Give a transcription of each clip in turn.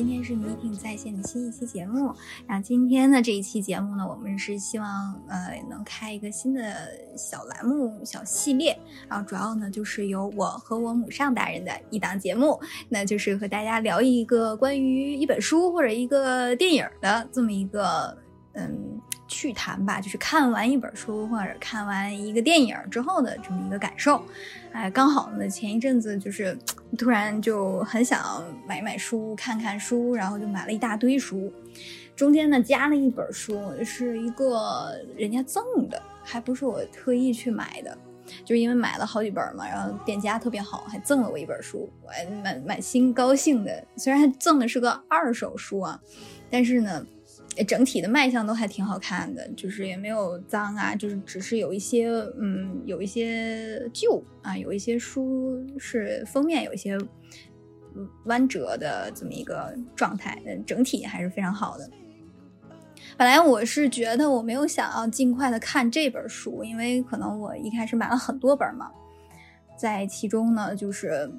今天是迷婷在线的新一期节目。那今天的这一期节目呢，我们是希望呃能开一个新的小栏目、小系列。然后主要呢就是由我和我母上大人的一档节目，那就是和大家聊一个关于一本书或者一个电影的这么一个嗯趣谈吧，就是看完一本书或者看完一个电影之后的这么一个感受。哎，刚好呢，前一阵子就是突然就很想买买书、看看书，然后就买了一大堆书。中间呢加了一本书，是一个人家赠的，还不是我特意去买的，就是因为买了好几本嘛，然后店家特别好，还赠了我一本书，我还满满心高兴的。虽然赠的是个二手书啊，但是呢。整体的卖相都还挺好看的，就是也没有脏啊，就是只是有一些嗯，有一些旧啊，有一些书是封面有一些弯折的这么一个状态，整体还是非常好的。本来我是觉得我没有想要尽快的看这本书，因为可能我一开始买了很多本嘛，在其中呢就是。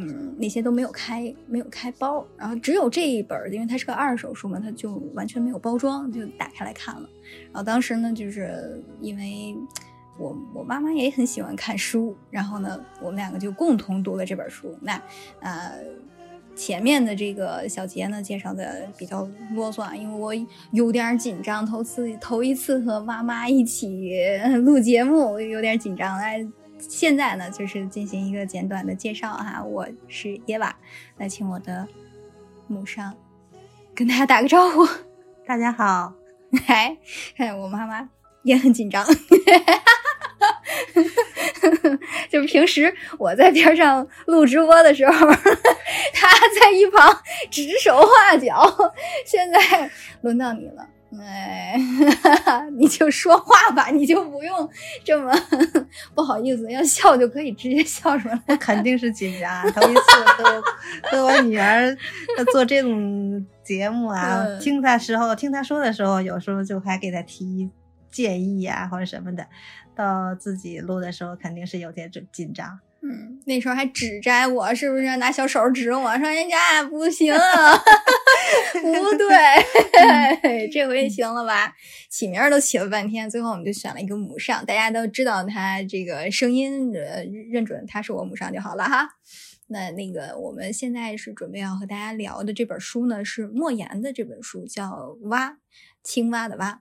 嗯，那些都没有开，没有开包，然后只有这一本，因为它是个二手书嘛，它就完全没有包装，就打开来看了。然后当时呢，就是因为我我妈妈也很喜欢看书，然后呢，我们两个就共同读了这本书。那呃，前面的这个小节呢，介绍的比较啰嗦，啊，因为我有点紧张，头次头一次和妈妈一起录节目，有点紧张来。现在呢，就是进行一个简短的介绍哈，我是耶娃，来请我的母上跟大家打个招呼。大家好，嗨，我妈妈也很紧张，就平时我在边上录直播的时候，她在一旁指手画脚，现在轮到你了。哎，你就说话吧，你就不用这么不好意思，要笑就可以直接笑出来。肯定是紧张，头一次和和我女儿做这种节目啊，听她时候，听她说的时候，有时候就还给她提建议啊或者什么的，到自己录的时候，肯定是有点紧紧张。嗯，那时候还指摘我，是不是拿小手指我，说人家不行，啊，不对，这回行了吧？起名都起了半天，最后我们就选了一个母上，大家都知道他这个声音，呃，认准他是我母上就好了哈。那那个我们现在是准备要和大家聊的这本书呢，是莫言的这本书，叫《蛙》，青蛙的蛙，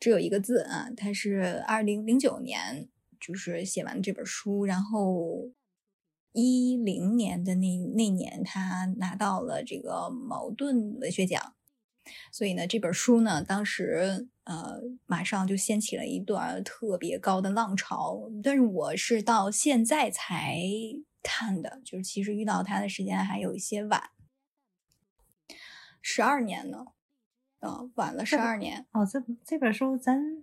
只有一个字啊，它是二零零九年。就是写完这本书，然后一零年的那那年，他拿到了这个茅盾文学奖，所以呢，这本书呢，当时呃，马上就掀起了一段特别高的浪潮。但是我是到现在才看的，就是其实遇到他的时间还有一些晚，十二年呢，啊，晚了十二年。哦，这这本书咱。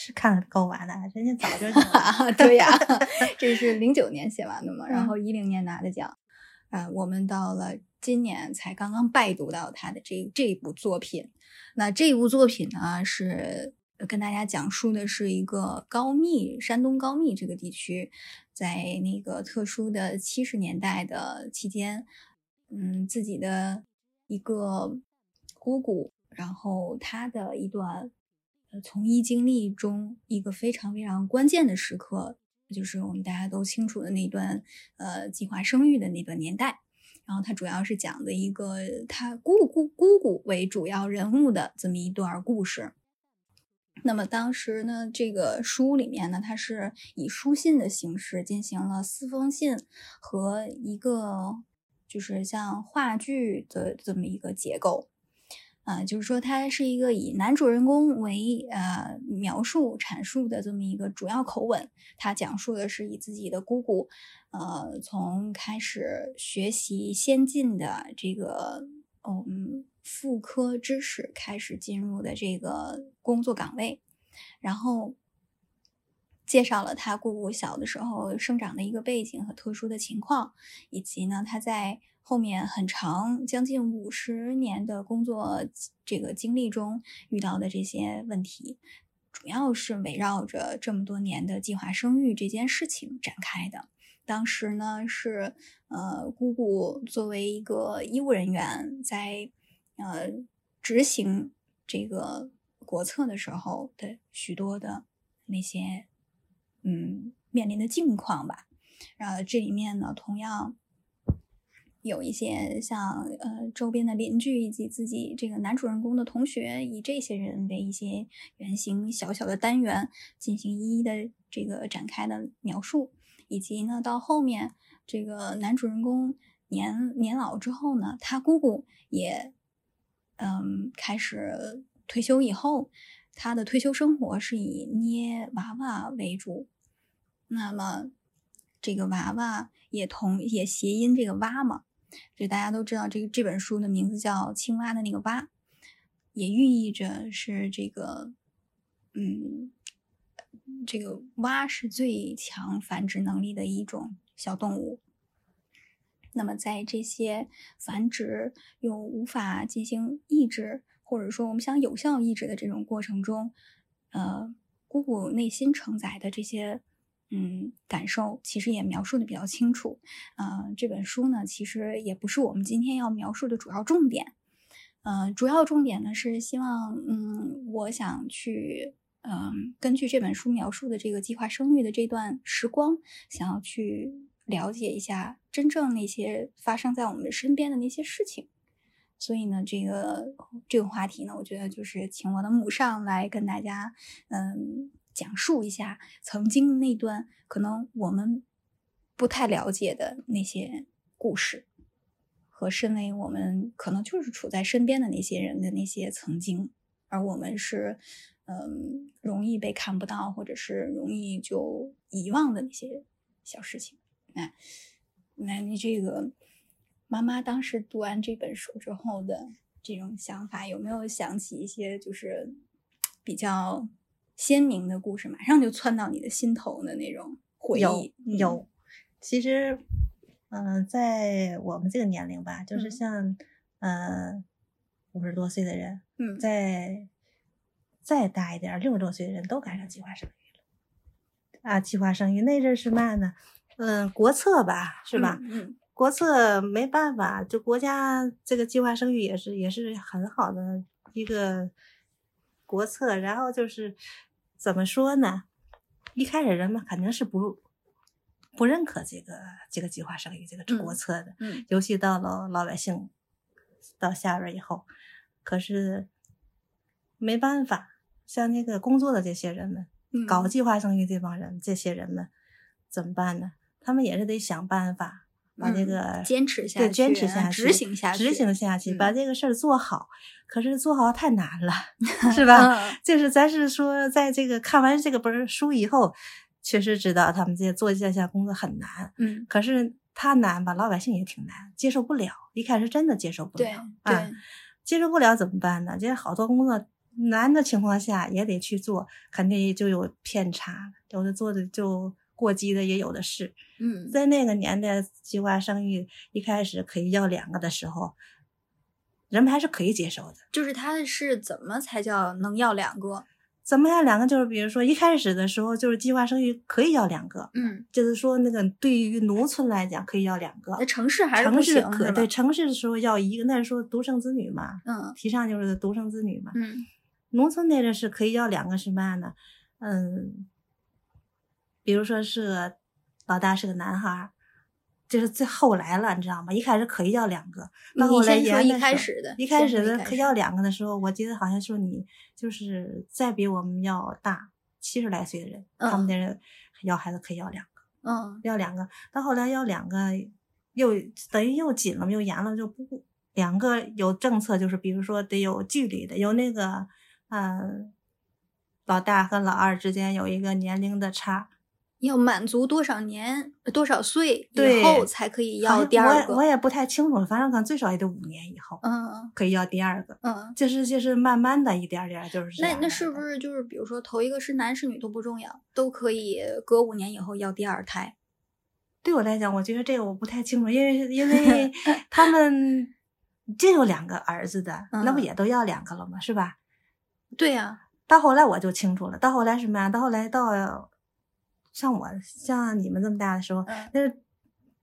是看了够晚的，人家早就 对呀，这是零九年写完的嘛，然后一零年拿的奖，啊，我们到了今年才刚刚拜读到他的这这部作品。那这部作品呢，是跟大家讲述的是一个高密，山东高密这个地区，在那个特殊的七十年代的期间，嗯，自己的一个姑姑，然后她的一段。从医经历中一个非常非常关键的时刻，就是我们大家都清楚的那段呃计划生育的那段年代。然后它主要是讲的一个他姑姑姑姑为主要人物的这么一段故事。那么当时呢，这个书里面呢，它是以书信的形式进行了四封信和一个就是像话剧的这么一个结构。啊，就是说，它是一个以男主人公为呃描述阐述的这么一个主要口吻。他讲述的是以自己的姑姑，呃，从开始学习先进的这个嗯妇科知识开始进入的这个工作岗位，然后介绍了他姑姑小的时候生长的一个背景和特殊的情况，以及呢他在。后面很长，将近五十年的工作这个经历中遇到的这些问题，主要是围绕着这么多年的计划生育这件事情展开的。当时呢是呃姑姑作为一个医务人员，在呃执行这个国策的时候的许多的那些嗯面临的境况吧。然后这里面呢，同样有一些像呃周边的邻居以及自己这个男主人公的同学，以这些人为一些原型小小的单元进行一一的这个展开的描述，以及呢到后面这个男主人公年年老之后呢，他姑姑也嗯开始退休以后，他的退休生活是以捏娃娃为主，那么。这个娃娃也同也谐音这个蛙嘛，就大家都知道这个这本书的名字叫青蛙的那个蛙，也寓意着是这个，嗯，这个蛙是最强繁殖能力的一种小动物。那么在这些繁殖又无法进行抑制，或者说我们想有效抑制的这种过程中，呃，姑姑内心承载的这些。嗯，感受其实也描述的比较清楚。嗯，这本书呢，其实也不是我们今天要描述的主要重点。嗯，主要重点呢是希望，嗯，我想去，嗯，根据这本书描述的这个计划生育的这段时光，想要去了解一下真正那些发生在我们身边的那些事情。所以呢，这个这个话题呢，我觉得就是请我的母上来跟大家，嗯。讲述一下曾经那段可能我们不太了解的那些故事，和身为我们可能就是处在身边的那些人的那些曾经，而我们是嗯容易被看不到，或者是容易就遗忘的那些小事情。那那你这个妈妈当时读完这本书之后的这种想法，有没有想起一些就是比较？鲜明的故事马上就窜到你的心头的那种回忆。有，其实，嗯，在我们这个年龄吧，就是像，嗯，五十多岁的人，嗯，再再大一点，六十多岁的人都赶上计划生育了。啊，计划生育那阵是嘛呢？嗯，国策吧，是吧？嗯，国策没办法，就国家这个计划生育也是也是很好的一个国策，然后就是。怎么说呢？一开始人们肯定是不不认可这个这个计划生育这个国策的，嗯，尤其到了老百姓到下边以后，可是没办法，像那个工作的这些人们，搞计划生育这帮人，这些人们怎么办呢？他们也是得想办法。把这个坚持下去，对，坚持下去，执行下去，执行下去，把这个事儿做好。可是做好太难了，是吧？就是咱是说，在这个看完这个本书以后，确实知道他们这做这项工作很难。嗯，可是他难吧，老百姓也挺难，接受不了。一开始真的接受不了，啊，接受不了怎么办呢？这好多工作难的情况下也得去做，肯定就有偏差，有的做的就。过激的也有的是，嗯，在那个年代，计划生育一开始可以要两个的时候，人们还是可以接受的。就是他是怎么才叫能要两个？怎么要两个？就是比如说一开始的时候，就是计划生育可以要两个，嗯，就是说那个对于农村来讲可以要两个，那城市还是城市可对城市的时候要一个，那是说独生子女嘛，嗯，提倡就是独生子女嘛，嗯，农村那阵是可以要两个，是嘛呢？嗯。比如说是个老大是个男孩，就是最后来了，你知道吗？一开始可以要两个，到后来说一开始的，一开始的可要两个的时候，我记得好像说你就是再比我们要大七十来岁的人，他们的人要孩子可以要两个，嗯，要两个。到后来要两个，又等于又紧了，又严了，就不两个有政策，就是比如说得有距离的，有那个嗯，老大和老二之间有一个年龄的差。要满足多少年、多少岁以后才可以要第二个？我我也不太清楚，反正可能最少也得五年以后，嗯，可以要第二个，嗯，就是就是慢慢的一点点，就是那那是不是就是比如说头一个是男是女都不重要，都可以隔五年以后要第二胎？对我来讲，我觉得这个我不太清楚，因为因为 他们真有两个儿子的，那不也都要两个了吗？是吧？对呀，到后来我就清楚了，到后来什么呀？到后来到。像我像你们这么大的时候，嗯那是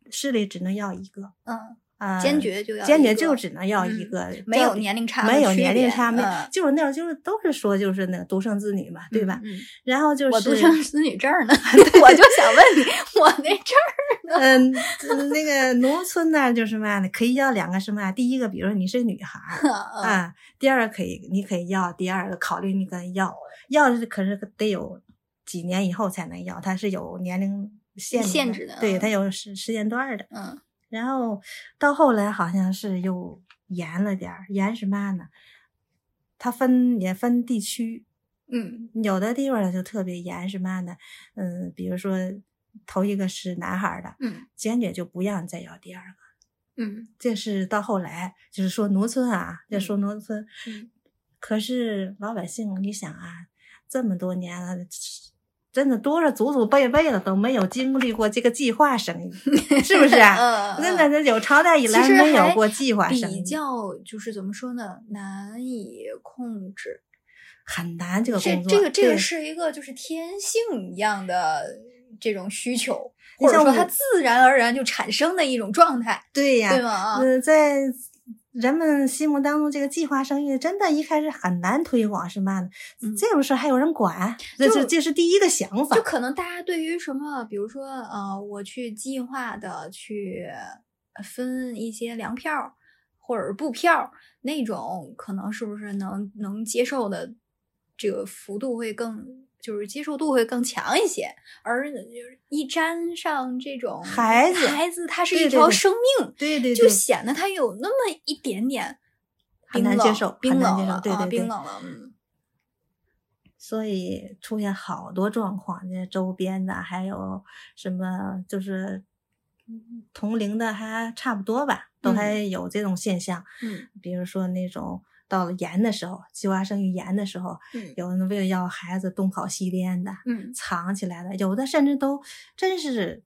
市里只能要一个嗯，啊，坚决就要坚决就只能要一嗯个，没有年龄差没有年龄差，没嗯就是那会儿就是都是说就是那个独生子女嘛，对吧？然后就是我独生子女证呢，我就想问你，我那证儿嗯，那个农村呢，就是嘛呢，可以要两个什么？第一个，比如说你是女孩儿啊，啊，第二个可以，你可以要；第二个考虑你跟要，要是可是得有几年以后才能要，它是有年龄限制限制的对，嗯它有时时间段的。嗯然后到后来好像是又严了点儿，严什么呢？它分也分地区，嗯有的地方呢就特别严是嘛呢？嗯，比如说头一个是男孩的，嗯坚决就不让再要第二个。嗯这是到后来，就是说农村啊，要说农村，嗯可是老百姓，你想啊，这么多年了，真的多少祖祖辈辈的都没有经历过这个计划生育，是不是啊？嗯真的，这有朝代以来没有过计划生育比，较就是怎么说呢，难以控制。很难这个这工作。这个这个是一个就是天性一样的这种需求，或者说它自然而然就产生的一种状态，对呀，对吗？啊，嗯，在人们心目当中，这个计划生育真的一开始很难推广，是嘛呢？嗯这种事儿还有人管，这就是这是第一个想法就。可能大家对于什么，比如说呃，我去计划的去分一些粮票或者是布票那种，可能是不是能能接受的这个幅度会更。就是接受度会更强一些，而就是一沾上这种孩子孩子他是一条生命，对对对，就显得他有那么一点点很冰冷难接受冰冷了啊，对对对冰冷了，嗯。所以出现好多状况，这周边的还有什么就是嗯同龄的还差不多吧，都嗯。还有这种现象。嗯。比如说那种到了严的时候，计划生育严的时候，嗯有人为了要孩子东跑西颠的，嗯藏起来的，有的甚至都真是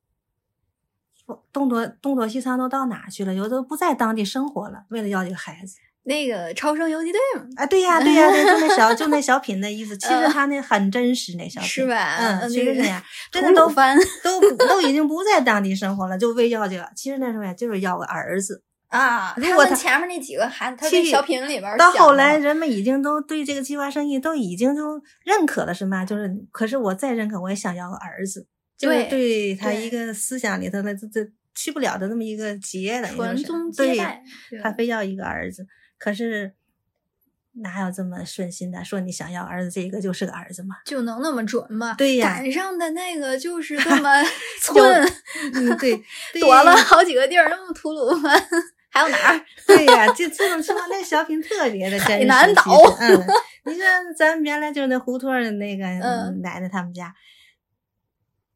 东躲东躲西藏都到哪去了，有的都不在当地生活了，为了要这个孩子。那个超生游击队嘛，啊，对呀，对呀，对，就那小 就那小品的意思，其实嗯他那很真实，那小品是吧嗯，其实那样，真的都吐鲁番 都都已经不在当地生活了，就为要这个，其实那时候呀，就是要个儿子。啊，他如果他们前面那几个孩子，他小品里边儿到后来人们已经都对这个计划生育都已经都认可了，是吗？就是，可是我再认可，我也想要个儿子，就是对对他一个思想里头的这这去不了的那么一个结，等于说是传宗接对代，他非要一个儿子，可是哪有这么顺心的？说你想要儿子，这个就是个儿子吗？就能那么准吗？对呀赶上的那个就是这 么寸，嗯，对，对躲了好几个地儿，那么吐鲁番，还有哪儿？对呀、这这种情况，那小品特别的真实。海南岛嗯，你看咱们原来就是那胡同儿的那个嗯奶奶他们家，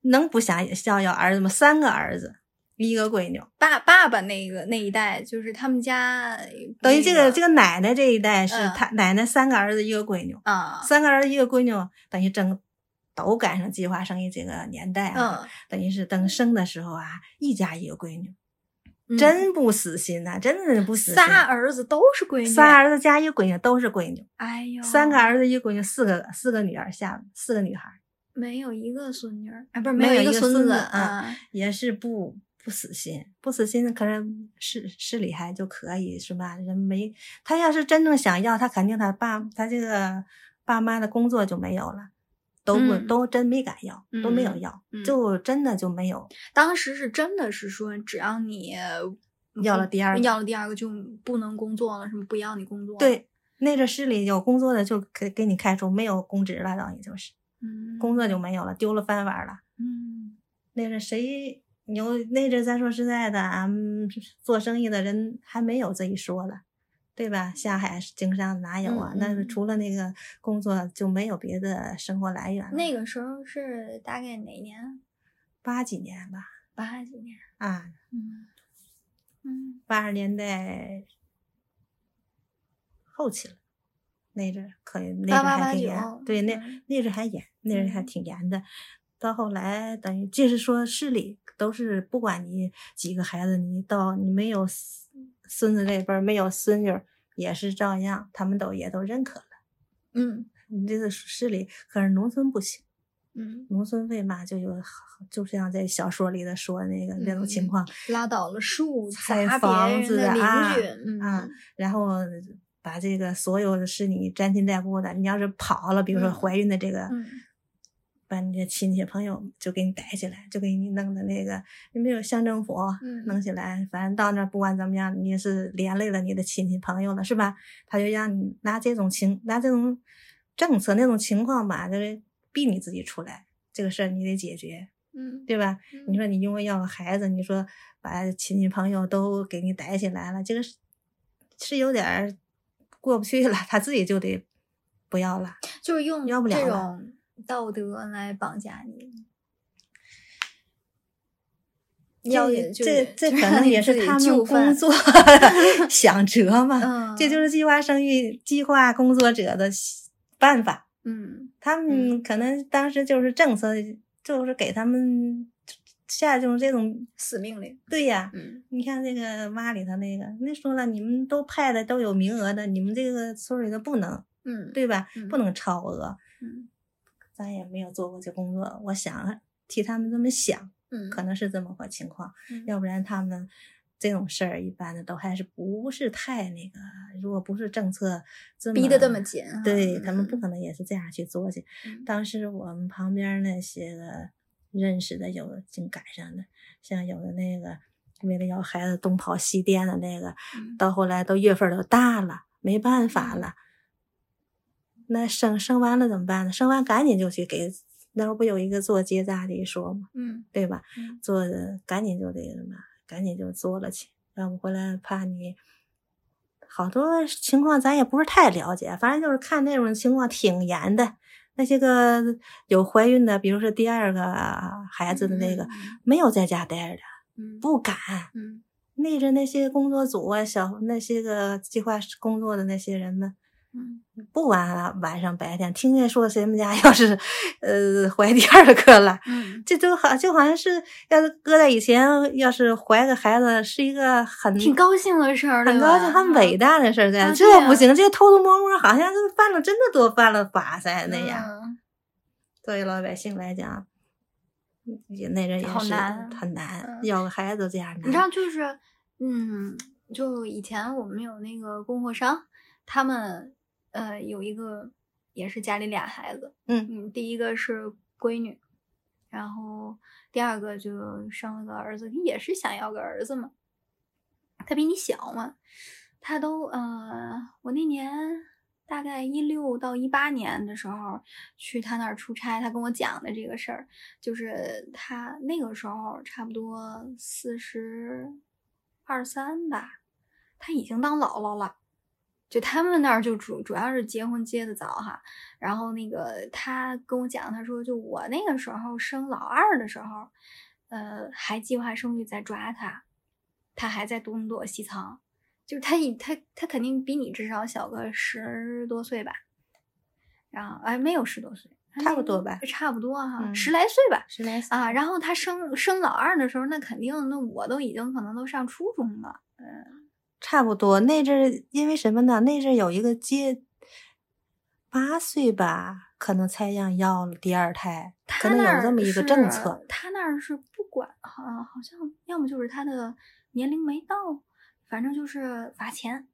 能不想要要儿子吗？三个儿子，一个闺女，爸爸爸那个那一代，就是他们家等于这个这个奶奶这一代是嗯他奶奶三个儿子一个闺女，啊，三个儿子一个闺女，等于正都赶上计划生育这个年代啊。嗯，等于是等生的时候啊，一家一个闺女，嗯真不死心呐、真的不死心。仨儿子都是闺女，仨儿子加一个闺女都是闺女，哎呦，三个儿子一个闺女，四个四个女儿下四个女孩，没有一个孙女儿，啊，不是没有有一个孙子啊，也是不不死心，不死心，可是市市里还就可以是吧？人没他要是真正想要，他肯定他爸他这个爸妈的工作就没有了。都不、嗯都真没敢要，都没有嗯要，嗯就真的就没有。当时是真的是说，只要你要了第二个要了第二个就不能工作了，什么不要你工作？，对，那个市里有工作的就给给你开除，没有公职了，等于就是嗯，工作就没有了，丢了饭碗了。嗯那个谁有那阵咱说实在的，俺们做生意的人还没有这一说了，对吧？下海经商哪有啊？嗯那除了那个工作就没有别的生活来源了。那个时候是大概哪年？八几年吧，八几年？啊，嗯嗯八十年代后期了，那阵儿可以，那阵儿还挺严，对，那嗯那阵儿还严，那阵儿还嗯挺严的。到后来等于就是说市里都是不管你几个孩子，你到你没有孙孙子这辈儿没有孙女儿也是照样，他们都也都认可了。嗯。你这个市里可是农村不行，嗯，农村为嘛就有，就像在小说里的说那个那种情况，拉倒了树，拆砸房子的啊啊嗯，然后把这个所有的是你沾亲带故的，你要是跑了，比如说嗯怀孕的这个，嗯把你的亲戚朋友就给你逮起来，就给你弄的那个，你没有乡政府嗯弄起来？反正到那儿不管怎么样，你是连累了你的亲戚朋友了，是吧？他就让你拿这种情，拿这种政策那种情况吧，就是逼你自己出来，这个事儿你得解决，嗯，对吧？嗯你说你因为要个孩子，你说把亲戚朋友都给你逮起来了，这个是是有点儿过不去了，他自己就得不要了。就是用要不了了这种道德来绑架你。要这就这这可能也是他们工作 想辙嘛，嗯，这就是计划生育计划工作者的办法。嗯他们可能当时就是政策，就是给他们下这种这种，死命令。对呀。嗯你看这个妈里头那个，那说了，你们都派的都有名额的，你们这个村里的不能，嗯，对吧？嗯不能超额。嗯咱也没有做过这工作，我想替他们这么想，嗯，可能是这么个情况。嗯要不然他们这种事儿一般的都还是不是太那个，如果不是政策这么逼得这么紧啊，对他们不嗯可能也是这样去做去。嗯当时我们旁边那些个认识的有竟赶上的，像有的那个为了要孩子东跑西颠的那个，嗯到后来都月份儿都大了，没办法了。那生生完了怎么办呢？生完赶紧就去给，那会儿不有一个做结扎的一说吗？嗯对吧？嗯做的赶紧就得什么，赶紧就做了去，要不回来怕你。好多情况咱也不是太了解，反正就是看那种情况挺严的。那些个有怀孕的，比如说第二个孩子的那个，嗯没有在家待着的，嗯不敢。嗯那阵那些工作组啊，小那些个计划工作的那些人们，嗯不管晚上白天，听见说谁们家 要是呃怀第二个了，嗯，这就好就好像是，要是搁在以前，要是怀个孩子是一个很挺高兴的事儿，很高兴、很伟大的事儿在。啊对啊这不行，这偷偷摸摸，好像是犯了真的多犯了法噻那样。嗯作为老百姓来讲，也那阵也是很难，嗯要个孩子这样难。你知道，就是，嗯，就以前我们有那个供货商，他们呃有一个也是家里俩孩子，嗯。嗯，第一个是闺女，然后第二个就生了个儿子，也是想要个儿子嘛，他比你小嘛，他都呃，我那年大概一六到一八年的时候去他那儿出差，他跟我讲的这个事儿，就是他那个时候差不多四十二三吧，他已经当姥姥了。就他们那儿就主主要是结婚结的早哈，然后那个他跟我讲，他说就我那个时候生老二的时候，呃，还计划生育在抓他，他还在东躲西藏，就是他以他他肯定比你至少小个十多岁吧，然后哎没有十多岁，差不多吧差不多哈，嗯十来岁吧，十来岁啊，然后他生生老二的时候，那肯定那我都已经可能都上初中了，嗯差不多。那阵儿因为什么呢？那阵儿有一个接八岁吧，可能才让要了第二胎，可能有这么一个政策。他那儿是不管，好、好像要么就是他的年龄没到，反正就是罚钱。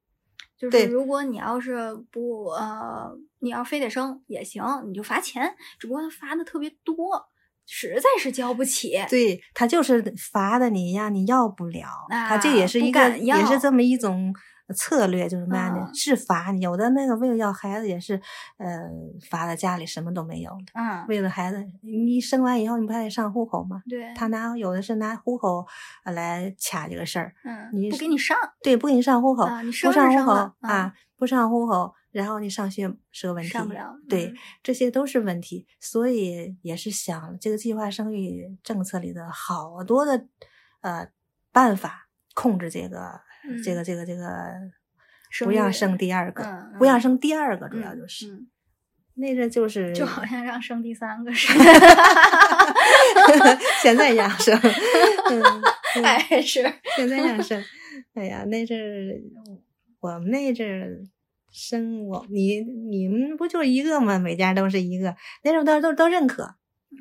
就是如果你要是不呃，你要非得生也行，你就罚钱，只不过他罚的特别多，实在是交不起。对他就是罚的你呀你要不了，他这也是一个也是这么一种策略，就是嘛呢，嗯是罚你。有的那个为了要孩子也是，呃，罚在家里什么都没有了。嗯，为了孩子，你生完以后你不还得上户口吗？对，他拿有的是拿户口呃来卡这个事儿，嗯你不给你上，对，不给你上户口，啊你生不上户口啊，不上户口，然后你上学是个问题，上不了。对嗯，这些都是问题，所以也是想这个计划生育政策里的好多的呃办法控制这个、这个这个这个不要生第二个，嗯不让嗯生第二个，主嗯要就是、嗯那阵就是就好像让生第三个似的。现在让生，嗯嗯还是现在让生，哎呀，那阵儿我们那阵儿生我你你们不就一个吗？每家都是一个，那种都都都认可，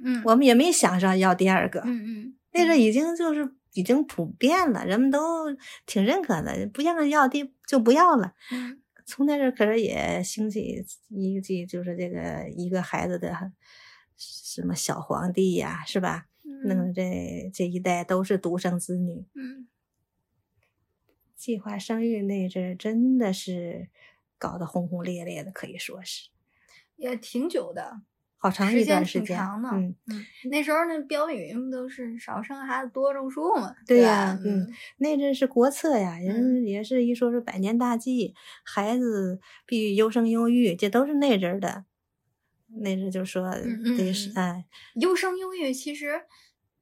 嗯，我们也没想着要第二个。嗯嗯，那阵已经就是已经普遍了，人们都挺认可的，不让要地就不要了。嗯。从那阵可是也兴起一季，就是这个一个孩子的什么小皇帝呀，是吧？那么这这一代都是独生子女，嗯。计划生育那阵真的是搞得轰轰烈烈的，可以说是。也挺久的，好长时一段间时间。挺长的。嗯，嗯，那时候那标语不都是少生孩子多种树嘛？对吧呀嗯，那阵是国策呀，嗯人也是一说是百年大计，孩子必须优生优育，这都是那阵儿的。那阵儿就说得是嗯哎，优生优育其实，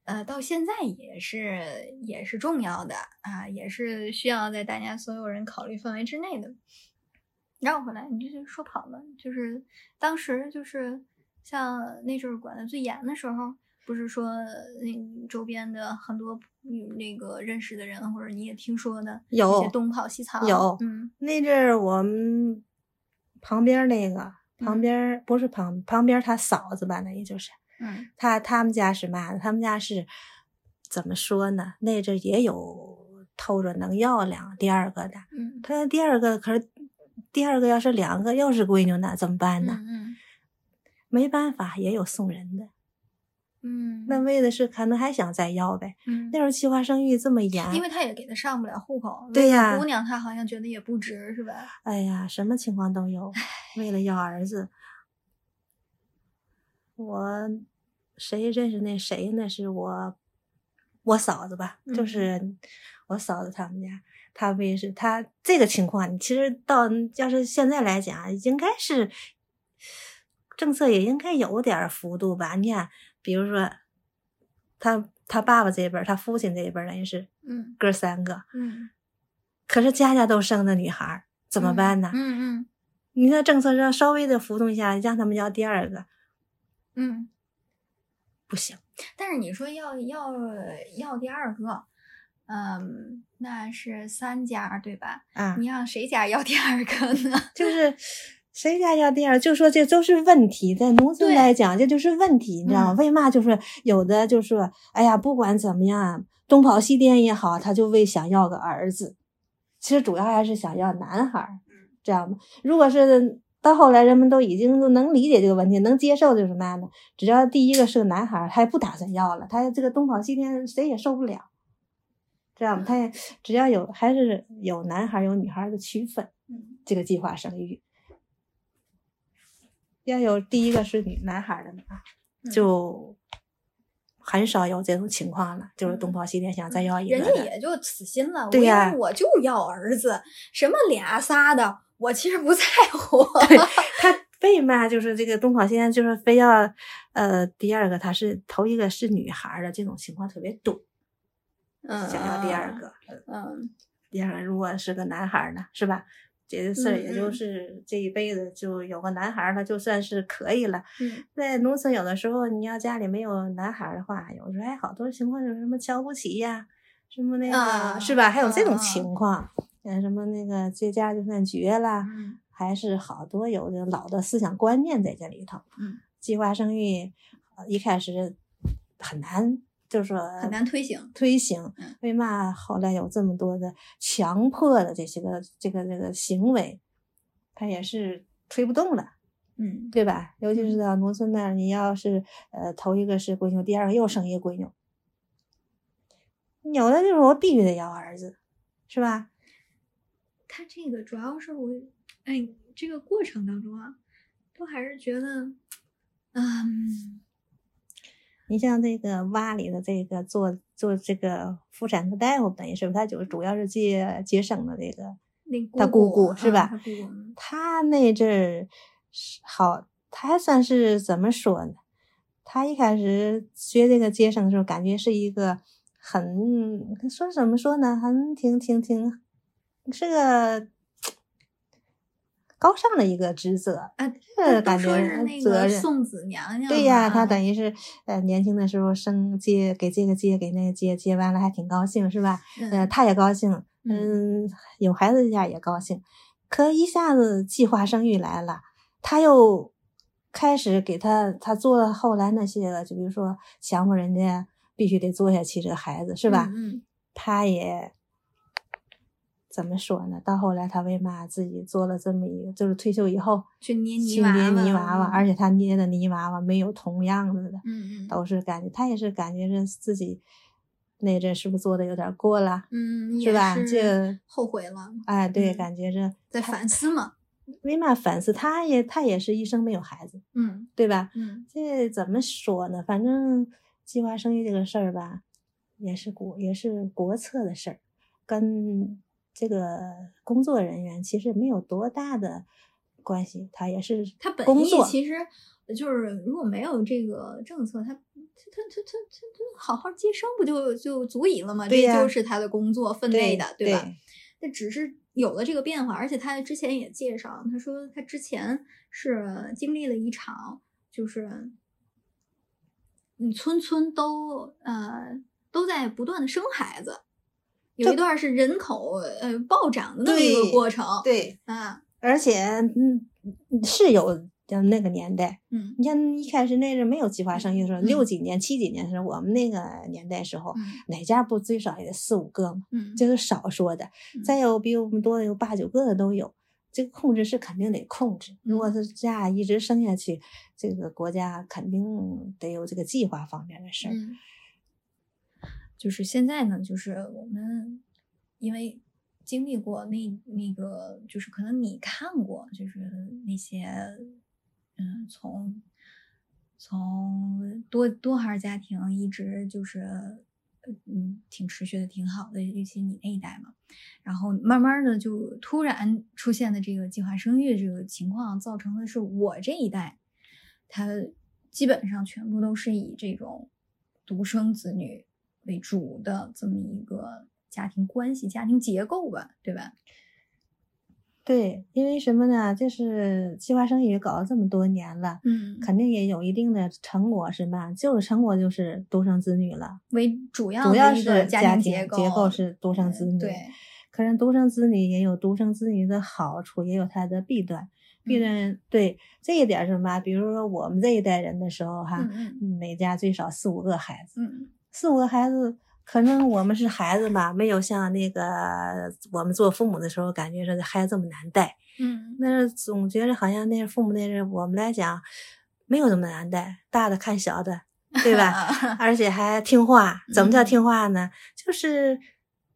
呃，到现在也是也是重要的啊，也是需要在大家所有人考虑范围之内的。绕回来，你这就说跑了，就是当时就是像那阵儿管的最严的时候，不是说那周边的很多嗯那个认识的人，或者你也听说的有些东跑西藏，有嗯那阵儿我们旁边那个旁嗯边儿不是旁旁边他嫂子吧，那也就是嗯他他们家是嘛呢？他们家是怎么说呢？那阵儿也有偷着能要两第二个的，嗯他第二个可是第二个要是两个又是闺女呢，怎么办呢？嗯没办法，也有送人的。嗯，那为的是可能还想再要呗。嗯那时候计划生育这么严，因为他也给他上不了户口，对呀姑娘她好像觉得也不值，是吧？哎呀，什么情况都有。为了要儿子，我谁认识那谁那？是我我嫂子吧，就嗯是我嫂子他们家。他为是他这个情况，其实到要是现在来讲，应该是政策也应该有点幅度吧。你看，比如说他他爸爸这一辈儿，他父亲这一辈儿，等于是嗯哥三个，嗯，可是家家都生的女孩儿，怎么办呢？嗯嗯你那政策上稍微的浮动一下，让他们要第二个，嗯。不行。但是你说要要要第二个，嗯，那是三家对吧？啊，你让谁家要第二个呢？就是谁家要第二，就说这都是问题，在农村来讲，这就是问题，你知道吗？嗯为嘛就是有的就说，哎呀，不管怎么样，东跑西颠也好，他就为想要个儿子，其实主要还是想要男孩儿，这样吧。如果是到后来，人们都已经都能理解这个问题，能接受就是嘛呢？只要第一个是个男孩儿，他也不打算要了，他这个东跑西颠谁也受不了。知道吗，他也只要有还是有男孩儿有女孩儿的区分，嗯这个计划生育。要有第一个是女男孩儿的呢，嗯就很少有这种情况了，就是东跑西颠想再要一个人。家也就死心了。对呀我就要儿子，什么俩仨的，我其实不在乎。对 他为嘛就是这个东跑西颠就是非要呃第二个他是头一个是女孩儿的这种情况特别多，嗯，想要第二个，嗯，第二个如果是个男孩儿呢，是吧？这个事儿嗯也就嗯是这一辈子就有个男孩儿了，就算是可以了。嗯在农村，有的时候你要家里没有男孩儿的话，有时候还好多情况就是什么瞧不起呀，什么那个、啊是吧？还有这种情况，嗯，什么那个这家就算绝了，嗯还是好多有的老的思想观念在这里头。嗯，计划生育呃一开始很难，就是说很难推行。推行嗯。为嘛后来有这么多的强迫的这些个这个这个行为，他也是推不动了。嗯对吧？尤其是到农村那儿，你要是呃头一个是闺女，第二个又生一个闺女，有的就是我必须得要儿子，是吧？他这个主要是我，哎，这个过程当中啊，都还是觉得，嗯你像这个洼里的这个做做这个妇产科大夫，等于是他就是主要是接接生的这个，他姑姑啊是吧他那阵儿是好，他还算是怎么说呢？他一开始学这个接生的时候，感觉是一个很说怎么说呢？很挺挺挺是个高尚的一个职责，啊，这都感觉责任。个送子娘娘对呀，嘛他等于是呃年轻的时候生接给这个接给那个接接完了还挺高兴是吧？呃，嗯他也高兴，嗯嗯，有孩子家也高兴，可一下子计划生育来了，他又开始给他他做了后来那些个，就比如说强迫人家必须得做下去，这个孩子是吧？嗯他也怎么说呢？到后来他为嘛自己做了这么一个，就是退休以后去捏泥去捏泥娃娃娃，而且他捏的泥娃娃没有同样子的，嗯嗯都是感觉他也是感觉是自己那阵是不是做的有点过了？嗯，是吧也这后悔了，哎，对，嗯感觉这在反思嘛。为嘛反思？他也他也是一生没有孩子，嗯对吧？嗯这怎么说呢？反正计划生育这个事儿吧，也是国也是国策的事儿，跟这个工作人员其实没有多大的关系，他也是他本意。其实就是如果没有这个政策，他他他他他他他好好接生不就就足以了吗？这就是他的工作分内的，对吧？那只是有了这个变化，而且他之前也介绍，他说他之前是经历了一场，就是嗯，村村都呃都在不断的生孩子，有这一段是人口呃暴涨的那么一个过程，对，啊，而且嗯是有像那个年代，嗯你像一开始那是没有计划生育的时候，嗯六几年、七几年的时候，我们那个年代时候，嗯哪家不最少也得四五个嘛，嗯，这是少说的。嗯再有比我们多的有八九个的都有。这个控制是肯定得控制，如果是这样一直生下去，这个国家肯定得有这个计划方面的事儿。就是现在呢，就是我们因为经历过那那个，就是可能你看过，就是那些，嗯，从从多多孩家庭一直就是，嗯，挺持续的，挺好的，尤其你那一代嘛。然后慢慢的就突然出现的这个计划生育这个情况，造成的是我这一代，他基本上全部都是以这种独生子女为主的这么一个家庭关系、家庭结构吧，对吧？对，因为什么呢？就是计划生育搞了这么多年了，嗯肯定也有一定的成果，是吧？就是成果就是独生子女了，为主要主要是家庭结构结构，是独生子女。对，可是独生子女也有独生子女的好处，也有它的弊端。弊嗯端、对这一点是什么？比如说我们这一代人的时候，哈，嗯每家最少四五个孩子，嗯四五个孩子，可能我们是孩子吧，没有像那个我们做父母的时候，感觉说这孩子这么难带。嗯那是总觉得好像那父母那阵，我们来讲没有那么难带，大的看小的，对吧？而且还听话。怎么叫嗯听话呢？就是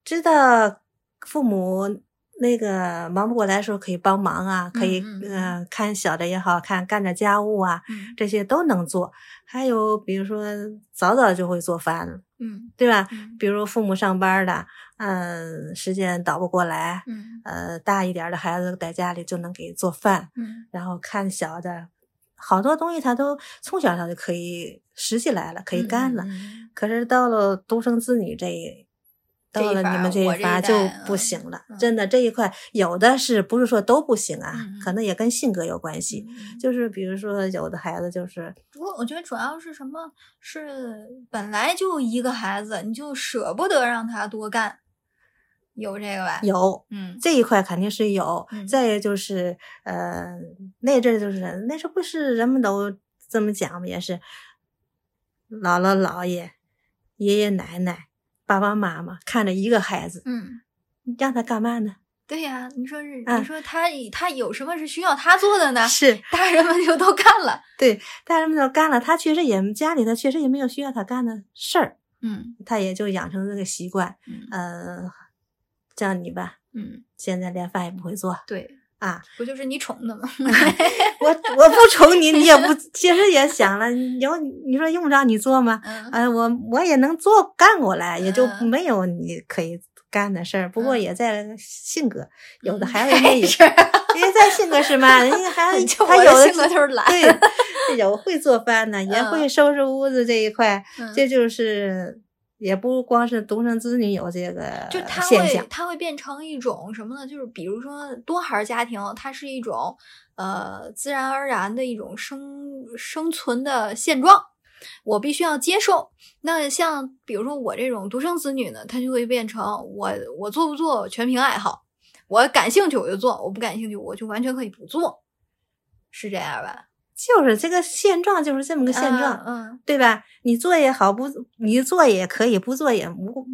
知道父母那个忙不过来的时候可以帮忙啊，可以嗯看小的也好看干点家务啊，嗯这些都能做。还有比如说早早就会做饭了，嗯对吧？嗯比如父母上班的，嗯，时间倒不过来，嗯呃，大一点的孩子在家里就能给做饭，嗯然后看小的，好多东西他都从小他就可以拾起来了，可以干了。嗯可是到了独生子女这一，到了你们这一代一伐就嗯不行了。嗯真的这一块有的是不是说都不行啊？可能也跟性格有关系。嗯就是比如说有的孩子就是我我觉得主要是什么？是本来就一个孩子，你就舍不得让他多干，有这个吧？，有。嗯这一块肯定是有，嗯再一个就是，呃，那阵儿就是那时候不是人们都这么讲吗？也是姥姥姥爷、爷爷奶奶、爸爸妈妈看着一个孩子，嗯，你让他干嘛呢？对呀，你说是，啊你说他他有什么是需要他做的呢？是大人们就都干了。对，大人们都干了，他确实也家里头确实也没有需要他干的事儿，嗯他也就养成这个习惯。嗯呃，像你吧，嗯，现在连饭也不会做对，啊，不就是你宠的吗？我我不宠你，你也不，其实也想了，有你说用不着你做吗？嗯呃，我我也能做干过来，也就嗯没有你可以干的事儿。不过嗯也在性格，有的嗯孩子也没事儿也在性格是嘛，人家孩子他有的性格就是懒。对，有会做饭的，也嗯会收拾屋子这一块，嗯这就是也不光是独生子女有这个就它会现象，它会变成一种什么呢？就是比如说多孩儿家庭，它是一种呃自然而然的一种生生存的现状，我必须要接受。那像比如说我这种独生子女呢，他就会变成我我做不做全凭爱好，我感兴趣我就做，我不感兴趣我就完全可以不做，是这样吧？就是这个现状，就是这么个现状，嗯，对吧？你做也好，不你做也可以，不做也无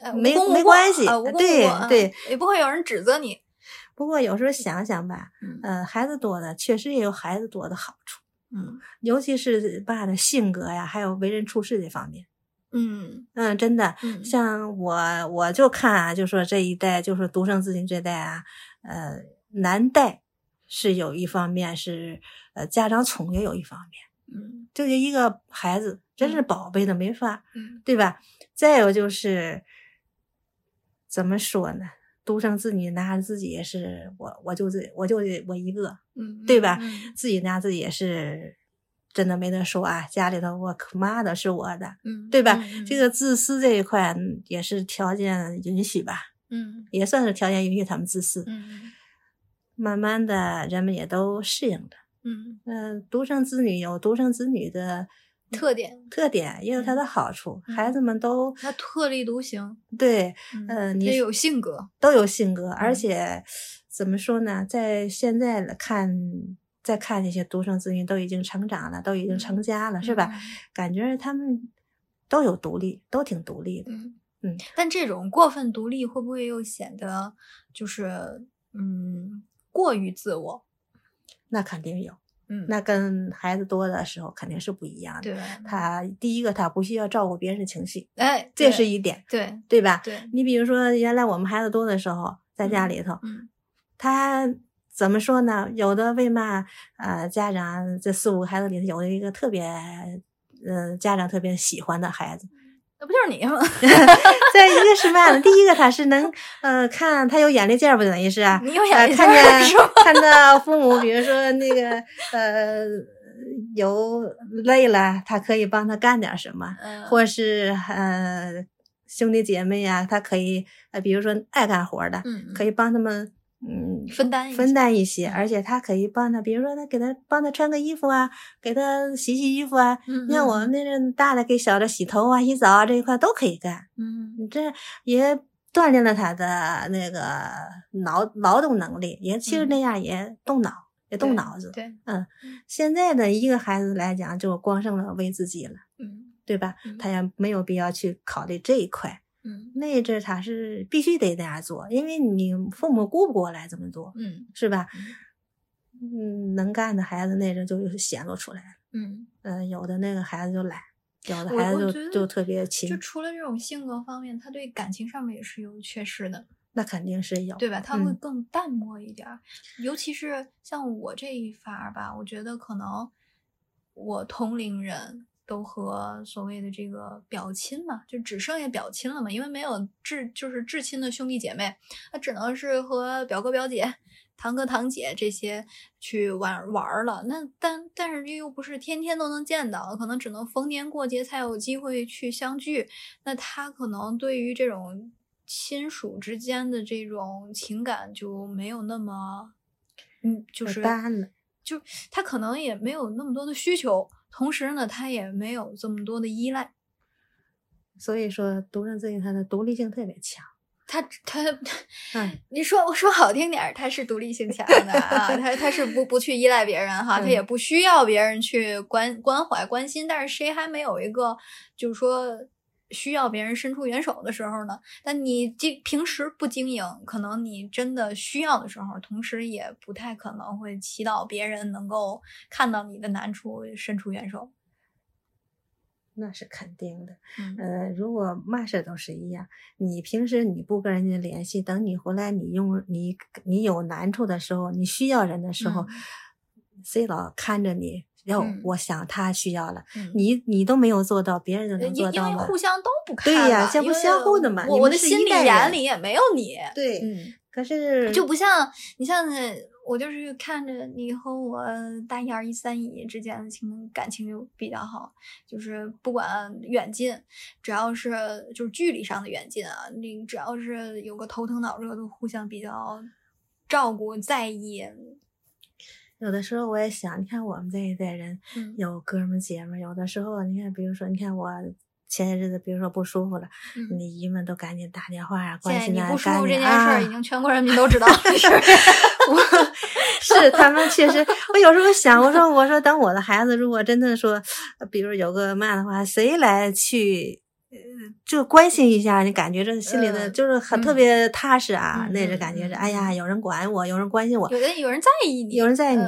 呃没没关系对对也不会有人指责你。不过有时候想想吧，嗯呃，孩子多的确实也有孩子多的好处，嗯尤其是爸的性格呀，还有为人处事这方面。嗯嗯，真的，嗯像我我就看啊，就说这一代，就是独生子女这代啊，呃，难带是有一方面是呃家长宠也有一方面，嗯就这一个孩子真是嗯宝贝的没法，嗯对吧？再有就是怎么说呢？独生子女拿着自己也是我，我就这我就我一个，嗯，对吧嗯自己拿自己也是真的没得说啊，家里头我可妈的是我的，嗯，对吧？嗯这个自私这一块嗯也是条件允许吧，嗯也算是条件允许他们自私。嗯慢慢的，人们也都适应了。嗯嗯、独生子女有独生子女的特点，特点，也有它的好处。嗯孩子们都他特立独行，对嗯呃你也有性格，都有性格，而嗯且怎么说呢，在现在来看，再看这些独生子女都已经成长了，都已经成家了，是吧？嗯？感觉他们都有独立，都挺独立的。嗯嗯，但这种过分独立会不会又显得就是嗯过于自我？那肯定有。嗯，那跟孩子多的时候肯定是不一样的。对，他第一个，他不需要照顾别人的情绪，哎，这是一点，对对吧？对，你比如说，原来我们孩子多的时候，在家里头，嗯他怎么说呢？有的为嘛呃，家长这四五个孩子里头有一个特别呃，家长特别喜欢的孩子。那不就是你吗？再一个是嘛呢？第一个他是能呃看他有眼力劲儿，不等于是啊？你有呃眼力劲儿看见？看到父母，比如说那个呃有累了，他可以帮他干点什么，嗯或是呃兄弟姐妹呀、他可以呃比如说爱干活的，嗯可以帮他们嗯分担一分担一些，嗯而且他可以帮他，比如说他给他帮他穿个衣服啊，给他洗洗衣服啊。嗯你看我们那阵大的给小的洗头啊、洗澡啊这一块都可以干，嗯你这也锻炼了他的那个脑劳动能力，也其实嗯那样也动脑，也动脑子。对，现在的一个孩子来讲，就光剩了为自己了，嗯对吧？嗯他也没有必要去考虑这一块。嗯那一阵儿他是必须得那样做，因为你父母顾不过来这么多，嗯是吧？嗯，能干的孩子那阵就显露出来了。嗯，嗯、有的那个孩子就懒，有的孩子就就特别勤就，除了这种性格方面，他对感情上面也是有缺失的。那肯定是有，对吧？他会嗯更淡漠一点儿，尤其是像我这一伐儿吧，我觉得可能我同龄人都和所谓的这个表亲嘛，就只剩下表亲了嘛，因为没有至就是至亲的兄弟姐妹，那只能是和表哥表姐。堂哥堂姐这些去玩玩儿了，那但但是又不是天天都能见到，可能只能逢年过节才有机会去相聚。那他可能对于这种亲属之间的这种情感就没有那么，嗯，就是就他可能也没有那么多的需求，同时呢，他也没有这么多的依赖。所以说独生子女他的独立性特别强。他他，嗯你说我说好听点儿，他是独立性强的啊，他他是不不去依赖别人哈，他嗯也不需要别人去关关怀关心，但是谁还没有一个就是说需要别人伸出援手的时候呢？但你经平时不经营，可能你真的需要的时候，同时也不太可能会祈祷别人能够看到你的难处，伸出援手。那是肯定的，嗯呃，如果嘛事都是一样，你平时你不跟人家联系，等你回来，你用你你有难处的时候，你需要人的时候，嗯谁老看着你？哟、嗯我想他需要了，嗯你你都没有做到，别人就能因因为做到吗？互相都不看对呀了因为相互相互的嘛我的心里眼里也没有你。对，嗯，可是就不像你像我就是看着你和我大姨、二姨、三姨之间的情感情就比较好，就是不管远近，只要是就是距离上的远近啊，你只要是有个头疼脑热，都互相比较照顾在意。有的时候我也想，你看我们这一代人，嗯有哥们儿姐们儿，有的时候你看，比如说，你看我前些日子，比如说不舒服了，嗯你姨们都赶紧打电话啊，关心啊，你不舒服这件事儿，啊已经全国人民都知道的事儿。我是他们确实，我有时候想，我说我说等我的孩子如果真的说，比如有个嘛的话，谁来去？呃，就关心一下，你感觉这心里的就是很特别踏实啊，那种感觉是，哎呀，有人管我，有人关心我，有人有人在意你，有人在意你。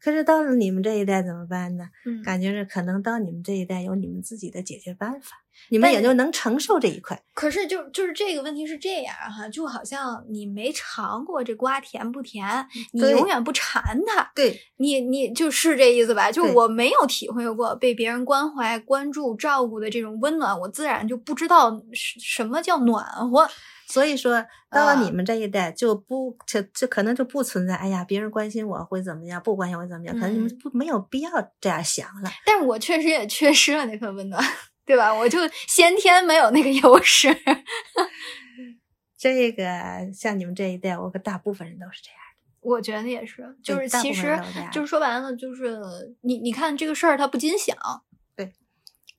可是到了你们这一代怎么办呢？感觉是可能到你们这一代有你们自己的解决办法，你们也就能承受这一块。可是就就是这个问题是这样哈，就好像你没尝过这瓜甜不甜，你永远不馋它。对你，你就是这意思吧？就我没有体会过被别人关怀、关注、照顾的这种温暖，我自然就不知道什么叫暖和。所以说，到了你们这一代，就不就就可能就不存在。哎呀，别人关心我会怎么样？不关心我怎么样？可能你们不没有必要这样想了。但是我确实也缺失了那份温暖，对吧？我就先天没有那个优势。这个像你们这一代，我可大部分人都是这样的。我觉得也是，就是其实就是说白了，就是你你看这个事儿，他不禁想。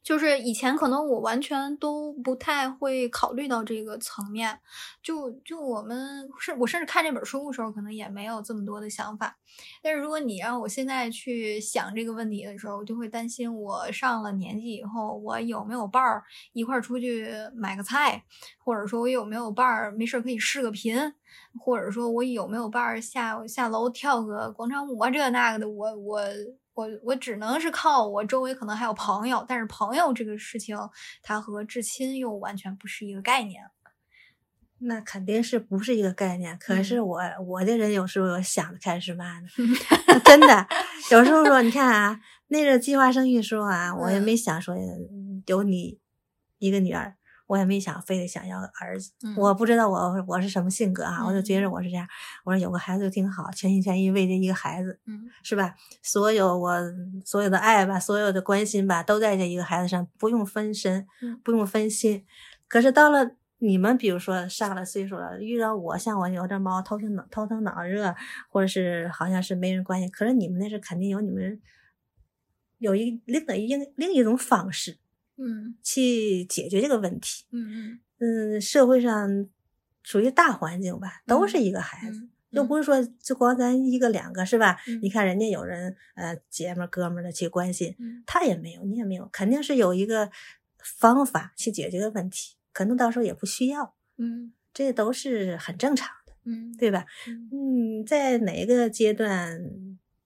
就是以前可能我完全都不太会考虑到这个层面，就就我们是我甚至看这本书的时候，可能也没有这么多的想法。但是如果你让我现在去想这个问题的时候，我就会担心我上了年纪以后，我有没有伴儿一块儿出去买个菜，或者说我有没有伴儿没事可以视个频，或者说我有没有伴儿下下楼跳个广场舞啊这那个的，我我。我我只能是靠我周围可能还有朋友，但是朋友这个事情，它和至亲又完全不是一个概念。那肯定是不是一个概念。可是我我这人有时候想的开始嘛呢，真的 有时候说，你看啊，那个计划生育时候啊，我也没想说有你一个女儿。我也没想非得想要个儿子，我不知道我我是什么性格啊，我就觉着我是这样。我说有个孩子就挺好，全心全意为这一个孩子，嗯，是吧？所有我所有的爱吧，所有的关心吧，都在这一个孩子上，不用分身，不用分心。可是到了你们，比如说上了岁数了，遇到我，像我有点猫头疼脑头疼脑热，或者是好像是没人关心。可是你们那是肯定有你们有一另的一另一种方式。嗯，去解决这个问题。嗯嗯嗯，社会上属于大环境吧，都是一个孩子，又不是说就光咱一个两个，是吧？你看人家有人呃姐们哥们的去关心，他也没有，你也没有，肯定是有一个方法去解决个问题，可能到时候也不需要。嗯，这都是很正常的。嗯，对吧？嗯，在哪个阶段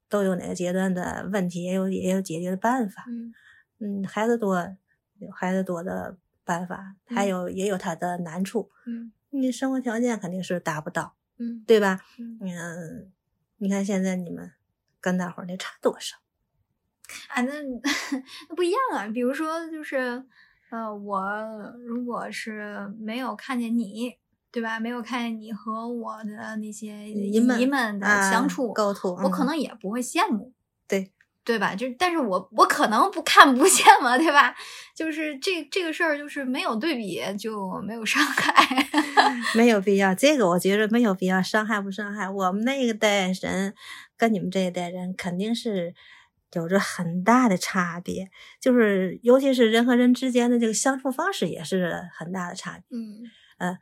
都有哪个阶段的问题，也有也有解决的办法。嗯嗯，孩子多。有孩子多的办法，还有也有他的难处。嗯，你生活条件肯定是达不到。嗯，对吧？嗯，你看现在你们跟大伙儿那差多少？啊，那 那不一样啊。比如说，就是呃，我如果是没有看见你，对吧？没有看见你和我的那些姨们的相处沟通，我可能也不会羡慕。对。吧？就但是我我可能不看不见嘛，对吧？就是这这个事儿，就是没有对比就没有伤害，没有必要。这个我觉得没有必要伤害不伤害。我们那个代人跟你们这一代人肯定是有着很大的差别，就是尤其是人和人之间的这个相处方式也是很大的差别。嗯呃，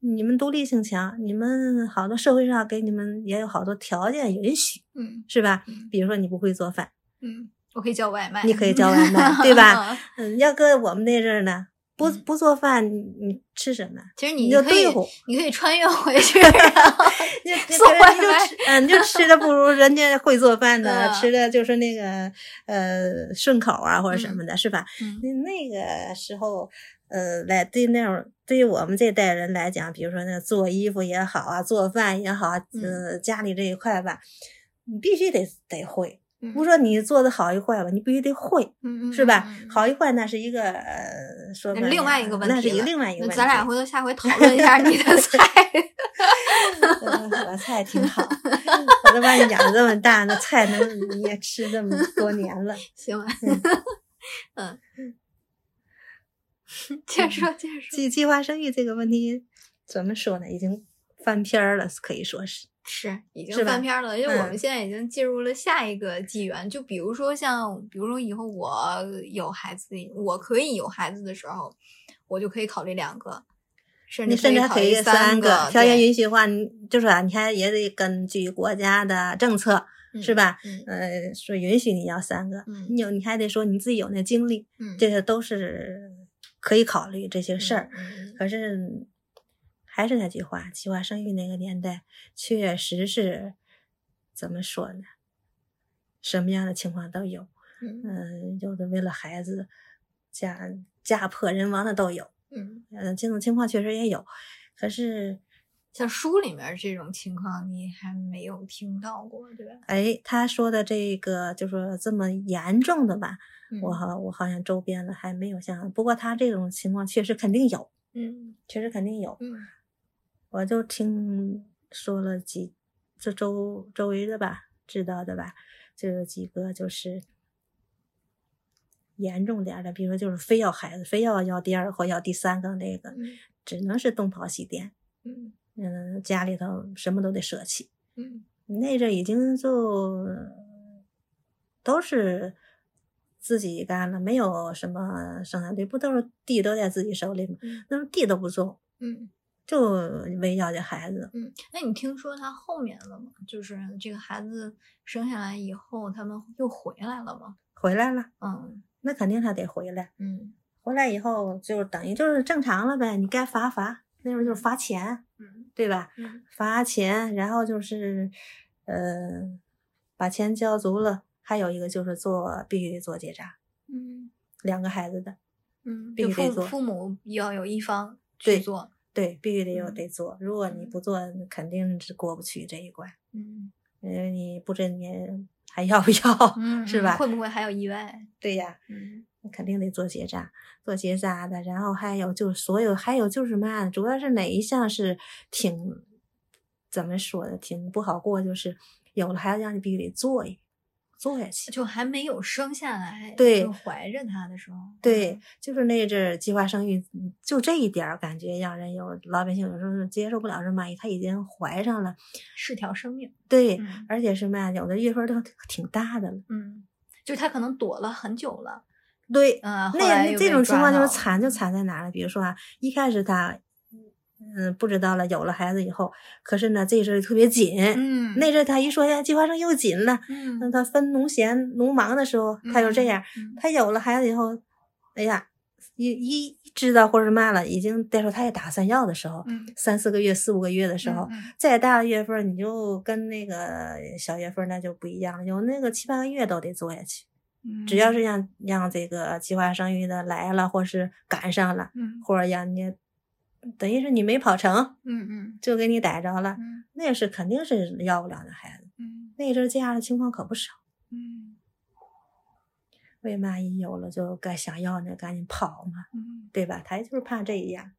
你们独立性强，你们好多社会上给你们也有好多条件允许，嗯，是吧？比如说你不会做饭。嗯，我可以叫外卖。你可以叫外卖，对吧？嗯，要搁我们那阵儿呢，不不做饭，你吃什么？其实你就对付，你可以穿越回去，送 外卖。嗯，就吃的不如人家会做饭的，吃的就是那个呃顺口啊或者什么的，是吧？那那个时候，呃，来对那种对于我们这代人来讲，比如说那个做衣服也好啊，做饭也好，呃，家里这一块吧，你必须得得会。不说你做的好与坏吧，你必须得会，是吧？好与坏那是一个呃，说另外一个问题，那是一个另外一个问题。咱俩回头下回 讨论一下你的菜。我菜挺好，我都把你养这么大，那菜能你也吃这么多年了。行吧，嗯，接着说，接着说。计计划生育这个问题怎么说呢？已经翻篇了，可以说是。是已经翻篇了，因为我们现在已经进入了下一个纪元。就比如说像，比如说以后我有孩子，我可以有孩子的时候，我就可以考虑两个，甚至甚至还可以三个，条件允许的话，你就是啊，你还也得根据国家的政策，是吧？呃，说允许你要三个，你有你还得说你自己有那精力，这些都是可以考虑这些事儿。可是还是那句话，计划生育那个年代，确实是怎么说呢？什么样的情况都有，嗯，有的为了孩子家家破人亡的都有。嗯这种情况确实也有，可是像书里面这种情况，你还没有听到过，对吧？哎，他说的这个就说这么严重的吧，我好我好像周边的还没有像，不过他这种情况确实肯定有，嗯，确实肯定有，嗯，我就听说了几这周周围的吧，知道的吧，就有几个就是。严重点的，比如说就是非要孩子，非要要第二或要第三个那个，只能是东跑西颠。嗯嗯，家里头什么都得舍弃。嗯，那阵已经就都是自己干了，没有什么生产队，不都是地都在自己手里吗？那么地都不种，嗯，就围绕着孩子。嗯，那你听说他后面了吗？就是这个孩子生下来以后，他们又回来了吗？回来了。嗯。那肯定他得回来，嗯，回来以后就等于就是正常了呗。你该罚罚，那时候就是罚钱，嗯，对吧？嗯，罚钱，然后就是，呃，把钱交足了，还有一个就是做必须得做结扎，嗯，两个孩子的，嗯，必须得做，父母要有一方去做，对，必须得有得做。如果你不做，肯定是过不去这一关，嗯，因为你不知你。还要不要？是吧？会不会还有意外？对呀，嗯，肯定得做结扎，做结扎的。然后还有就是所有，还有就是嘛，主要是哪一项是挺怎么说的，挺不好过，就是有了孩子，让你必须得做一。做下去，就还没有生下来，对，怀着他的时候，对，就是那阵儿计划生育，就这一点儿感觉让人有老百姓有时候是接受不了，什么他已经怀上了，是条生命，对，而且是嘛，有的月份都挺大的了，嗯，就他可能躲了很久了，对，嗯，那这种情况就是惨，就惨在哪了？比如说啊，一开始他。嗯，不知道了。有了孩子以后，可是呢，这阵儿特别紧。嗯，那阵他一说呀，计划生又紧了。嗯，那他分农闲、农忙的时候，他就这样。他有了孩子以后，哎呀，一一知道或者嘛了，已经再说他也打算要的时候，三四个月、四五个月的时候，再大的月份，你就跟那个小月份那就不一样了。有那个七八个月都得做下去。只要是让让这个计划生育的来了，或是赶上了，或者让你。等于是你没跑成，嗯嗯，就给你逮着了，那是肯定是要不了的孩子，嗯，那阵这样的情况可不少，嗯，为嘛一有了就该想要呢，赶紧跑嘛，嗯，对吧？他就是怕这样，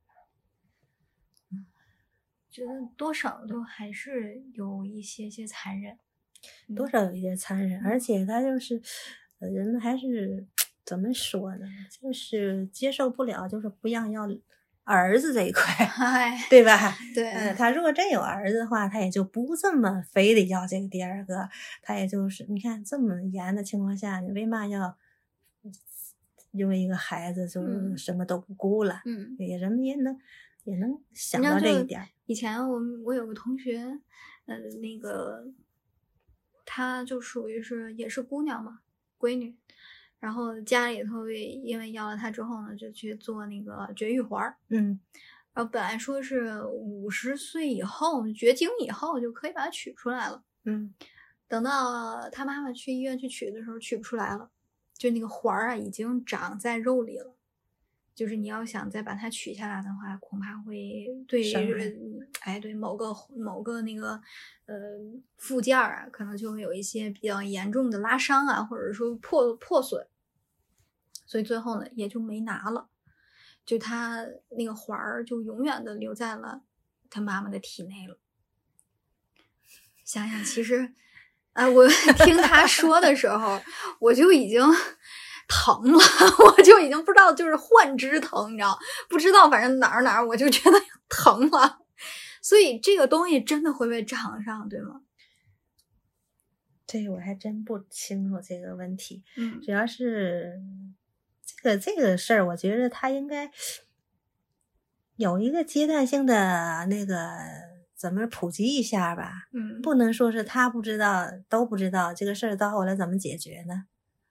觉得多少都还是有一些些残忍，多少有一些残忍，而且他就是人们还是 怎么说呢？就是接受不了，就是不让要。儿子这一块，对吧？对，嗯，他如果真有儿子的话，他也就不这么非得要这个第二个，他也就是你看这么严的情况下，你为嘛要因为一个孩子就什么都不顾了？嗯，也人们也能也能想到这一点。以前我我有个同学，呃，那个他就属于是也是姑娘嘛，闺女。然后家里头因为要了它之后呢，就去做那个绝育环儿。嗯，然后本来说是五十岁以后绝经以后就可以把它取出来了。嗯，等到他妈妈去医院去取的时候，取不出来了，就那个环儿啊已经长在肉里了。就是你要想再把它取下来的话，恐怕会对，哎，对某个某个那个呃附件啊，可能就会有一些比较严重的拉伤啊，或者说破破损。所以最后呢，也就没拿了，就他那个环儿就永远的留在了他妈妈的体内了。想想，其实，啊，我 听他说的时候，我就已经疼了，我就已经不知道，就是幻肢疼，你知道，不知道，反正哪儿哪儿，我就觉得 疼了。所以这个东西真的会被长上，对吗？这我还真不清楚这个问题。嗯，主要是。这个这个事儿，我觉得他应该，有一个阶段性的那个怎么普及一下吧？嗯，不能说是他不知道都不知道这个事儿到后来怎么解决呢？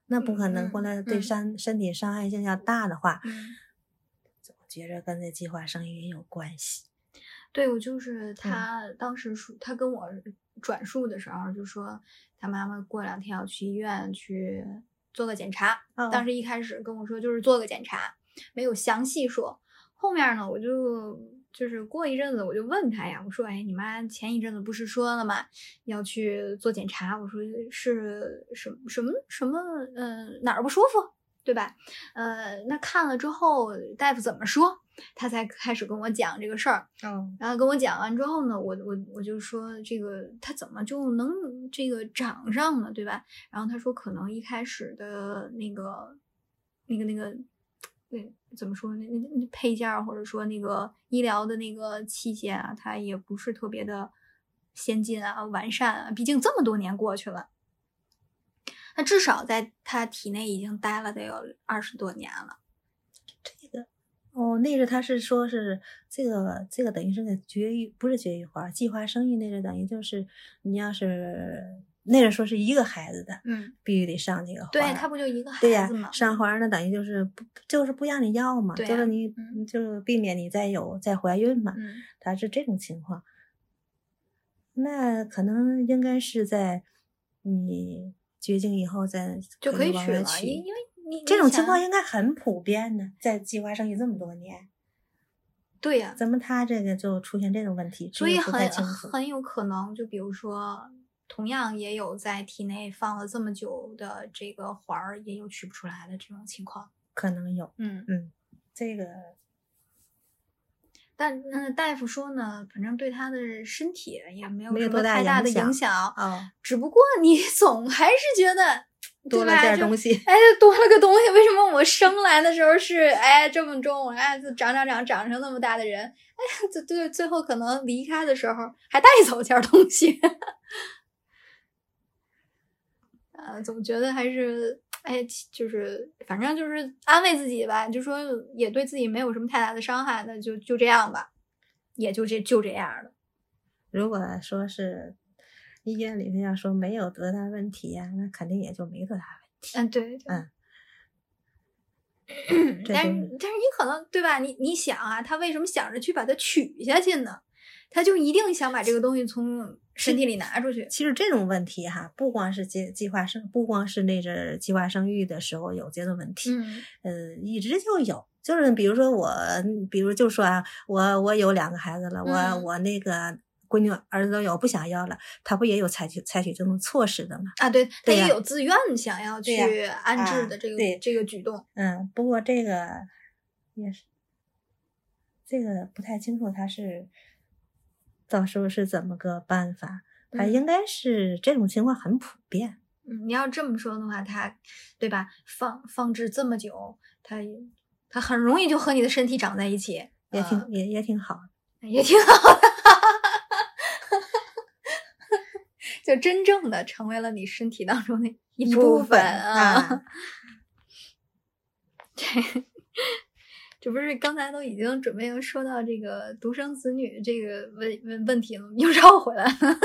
那不可能，嗯后来对嗯身身体伤害性要大的话，嗯。我觉着跟这计划生育也有关系。对，我就是他当时说，他跟我转述的时候就说，他妈妈过两天要去医院去做个检查。哦当时一开始跟我说就是做个检查，没有详细说。后面呢，我就就是过一阵子我就问他呀，我说，哎，你妈前一阵子不是说了吗，要去做检查？我说是什么什么什么，嗯、哪儿不舒服？对吧？呃，那看了之后，大夫怎么说？他才开始跟我讲这个事儿。嗯，然后跟我讲完之后呢，我我我就说这个他怎么就能这个长上呢，对吧？然后他说可能一开始的那个那个那个对怎么说那那那配件儿或者说那个医疗的那个器械啊，它也不是特别的先进啊完善啊，毕竟这么多年过去了。他至少在他体内已经待了得有二十多年了。哦，那个他是说是这个这个等于是个绝育，不是绝育花，计划生育那个等于就是你要是那个说是一个孩子的，嗯，必须得上这个花儿。对他不就一个孩对呀子吗？，上花儿那等于就是不就是不让你要嘛，就是你、嗯就避免你再有再怀孕嘛，嗯他是这种情况。那可能应该是在你绝经以后再就可以取了，因为你这种情况应该很普遍的，在计划生育这么多年，对呀、怎么他这个就出现这种问题？所以很。很有可能，就比如说，同样也有在体内放了这么久的这个环儿，也有取不出来的这种情况。可能有，嗯，嗯，这个但嗯，大夫说呢，反正对他的身体也没有多大太大的影响影响，哦，只不过你 总还是觉得多了对吧就点东西，哎，多了个东西，为什么我生来的时候是哎这么重，哎就长长长长成那么大的人，哎最最最后可能离开的时候还带走件东西，呃，总觉得还是哎，就是反正就是安慰自己吧，就说也对自己没有什么太大的伤害，那就就这样吧，也就这就这样了。如果说是医院里头要说没有多大问题呀、那肯定也就没多大问题。嗯，对对。嗯但是但是你可能对吧？你你想啊，他为什么想着去把它取下去呢？他就一定想把这个东西从身体里拿出去。其实这种问题哈，不光是计计划生，不光是那阵计划生育的时候有这个问题，嗯呃，一直就有。就是比如说我，比如就说啊，我我有两个孩子了，我嗯我那个闺女儿子都有，不想要了，他不也有采取采取这种措施的吗？啊，对，他也有自愿想要去安置啊的这个、对这个举动。嗯，不过这个也是，这个不太清楚他是到时候是怎么个办法。他嗯应该是这种情况很普遍。嗯，你要这么说的话，他对吧？放放置这么久，他他很容易就和你的身体长在一起，也挺、呃也也挺好。也挺好的，就真正的成为了你身体当中的 一一部部分啊。啊 这这不是刚才都已经准备要说到这个独生子女这个问问问题了，又绕回来了。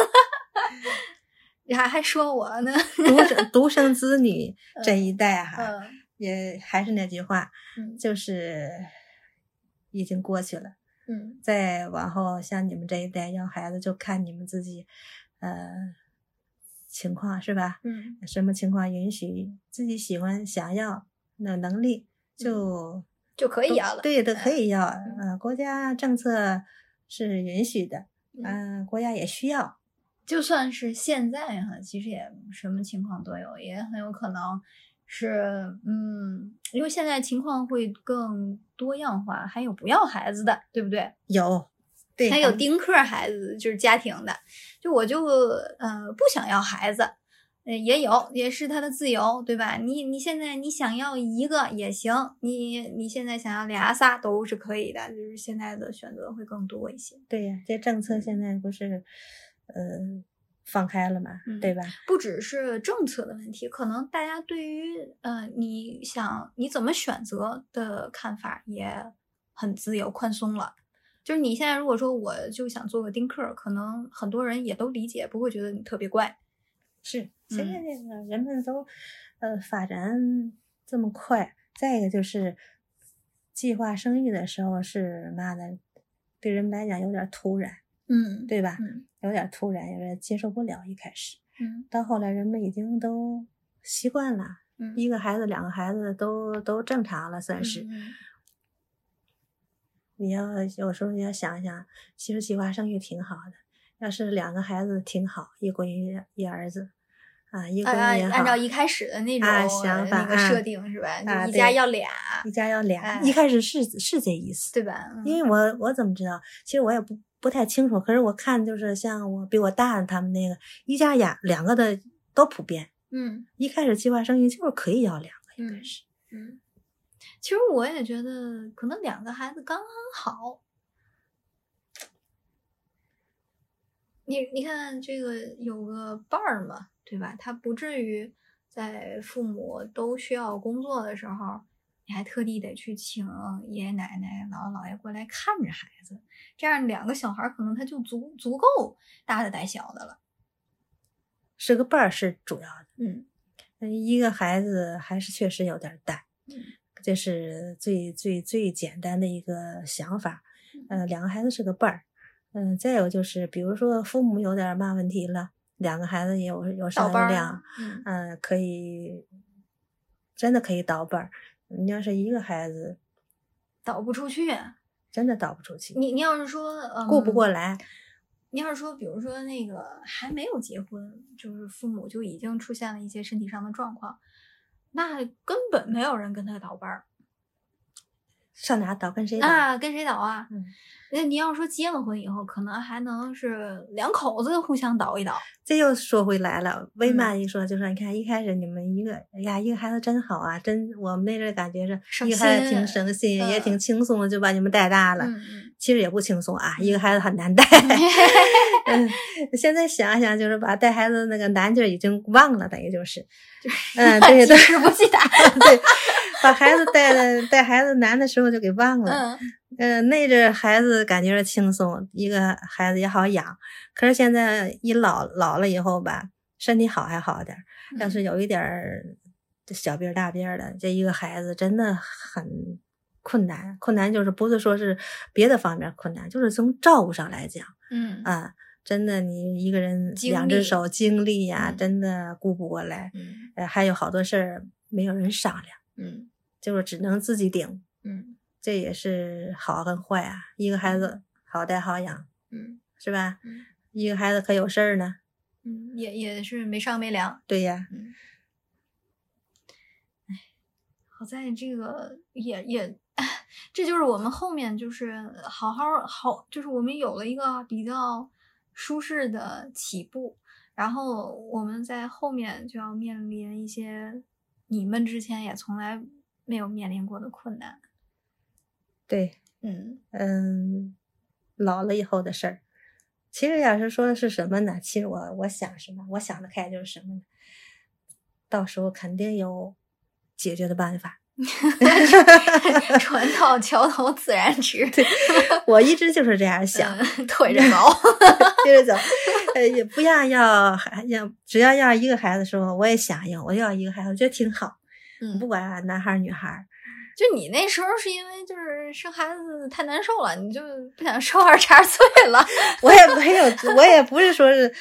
你还还说我呢？独生独生子女这一代哈，嗯也还是那句话，嗯就是已经过去了。嗯再往后，像你们这一代要孩子，就看你们自己，呃，情况是吧？嗯什么情况允许自己喜欢想要那能力就就可以要了。对都，可嗯以要。呃，国家政策是允许的，嗯嗯、国家也需要。就算是现在哈，其实也什么情况都有，也很有可能是嗯，因为现在情况会更多样化，还有不要孩子的，对不对？有，对，还有丁克孩子，就是家庭的，就我就呃不想要孩子，呃也有，也是他的自由，对吧？你你现在你想要一个也行，你你现在想要俩仨都是可以的，就是现在的选择会更多一些。对呀，这政策现在不是呃放开了嘛，嗯对吧？不只是政策的问题，可能大家对于呃你想你怎么选择的看法也很自由宽松了。就是你现在如果说我就想做个丁克，可能很多人也都理解，不会觉得你特别怪。是，现在这个人们都呃发展这么快，再一个就是计划生育的时候是妈的？对人来讲有点突然，嗯，对吧？嗯有点突然，有点接受不了。一开始，嗯到后来人们已经都习惯了，嗯，一个孩子、两个孩子都都正常了，算是。嗯你要有时候你要想想，其实计划生育挺好的。要是两个孩子挺好，一闺女一儿子，啊，一闺女按照一开始的那种、啊想法啊那个设定是吧？一家对要俩，一家要俩。哎一开始是是这意思，对吧？嗯因为我我怎么知道？其实我也不不太清楚。可是我看就是像我比我大的他们那个一家俩两个的都普遍。嗯一开始计划生育就是可以要两个，应该嗯是。嗯，其实我也觉得可能两个孩子刚刚好。你你看这个有个伴儿嘛，对吧？他不至于在父母都需要工作的时候，你还特地得去请爷爷奶奶、姥姥姥爷过来看着孩子，这样两个小孩儿可能他就足足够大的带小的了。是个伴儿是主要的。嗯嗯，一个孩子还是确实有点大，嗯这是最最最简单的一个想法。呃，两个孩子是个伴儿。嗯，再有就是，比如说父母有点嘛问题了，两个孩子也有有倒商量，嗯嗯，可以真的可以倒班儿。你要是一个孩子，倒不出去。真的倒不出去，你你要是说，嗯、顾不过来。你要是说，比如说那个还没有结婚，就是父母就已经出现了一些身体上的状况，那根本没有人跟他倒班儿，上哪倒跟谁倒？那跟谁倒啊？嗯那你要说结了婚以后，可能还能是两口子互相倒一倒。这又说回来了，为嗯嘛一说就说你看一开始你们一个，哎呀，一个孩子真好啊，真我们那阵感觉是省一个孩子挺省心，也嗯挺轻松的，就把你们带大了。嗯嗯其实也不轻松啊，一个孩子很难带。嗯，现在想想，就是把带孩子那个难劲儿已经忘了，等于就是，嗯，对记对事不记打。对，把孩子带的带孩子难的时候就给忘了。嗯嗯，那阵孩子感觉轻松，一个孩子也好养。可是现在一老老了以后吧，身体好还好点儿，要是有一点儿小病儿大病儿的，这一个孩子真的很困难。困难就是不是说是别的方面困难，就是从照顾上来讲嗯啊，真的你一个人两只手精力呀、嗯真的顾不过来。嗯呃，还有好多事儿没有人商量，嗯就是只能自己顶。嗯这也是好跟坏啊。一个孩子好带好养，嗯是吧？嗯一个孩子可有事儿呢。嗯，也也是没商没量。对呀，嗯，哎，好在这个也也，这就是我们后面就是好好好，就是我们有了一个比较舒适的起步，然后我们在后面就要面临一些你们之前也从来没有面临过的困难。对，嗯嗯，老了以后的事儿，其实要是说的是什么呢？其实我我想什么，我想得开就是什么呢？到时候肯定有解决的办法。船到桥头自然直，我一直就是这样想，嗯 腿着走。接着走，呃，也不要要孩要，只要要一个孩子的时候，我也想要，我要一个孩子，我觉得挺好，嗯不管男孩女孩。就你那时候是因为就是生孩子太难受了，你就不想受二茬罪了。我也没有，我也不是说是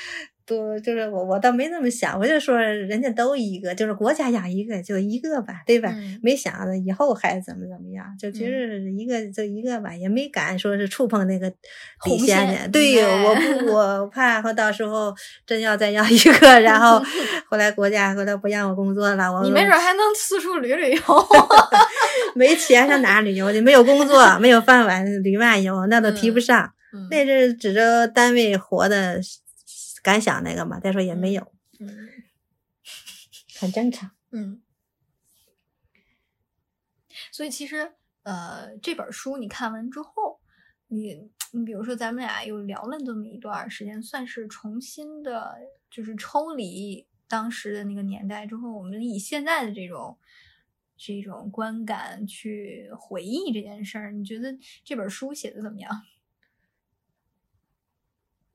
多，就是我我倒没那么想，我就说人家都一个，就是国家养一个就一个吧，对吧？嗯没想着以后还怎么怎么样，就觉得一个就一个吧，也没敢说是触碰那个底红线线去。对，哎我不，我怕和到时候真要再要一个，然后 后来国家后来不让我工作了，我你没准还能四处旅旅游。没钱上哪旅游去？没有工作，没有饭碗，旅漫游那都提不上。嗯那阵指着单位活的敢想那个嘛，再说也没有，嗯很正常。嗯，所以其实呃，这本书你看完之后，你你比如说咱们俩又聊了这么一段时间，算是重新的，就是抽离当时的那个年代之后，我们以现在的这种。这种观感去回忆这件事儿，你觉得这本书写的怎么样？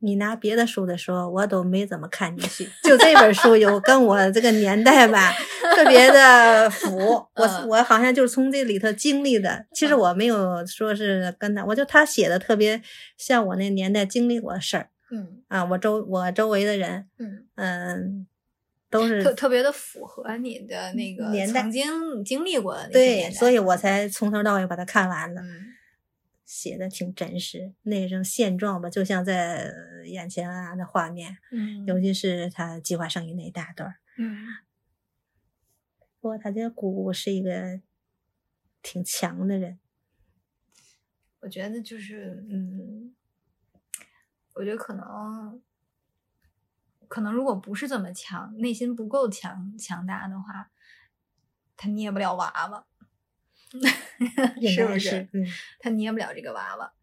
你拿别的书的时候，我都没怎么看进去，就这本书有跟我这个年代吧特别的符。我嗯我好像就是从这里头经历的，其实我没有说是跟他，我就他写的特别像我那年代经历过的事儿嗯啊，我周我周围的人，嗯，嗯，都是特特别的符合你的那个年代曾经经历过的那些对，所以我才从头到尾把它看完了。嗯写的挺真实，那种现状吧，就像在眼前啊，那画面，嗯。尤其是他计划生育那一大段儿。嗯。不过他这个姑姑是一个挺强的人，我觉得就是，嗯，我觉得可能，可能如果不是这么强，内心不够强强大的话，他捏不了娃娃，应 是不是？他捏不了这个娃娃。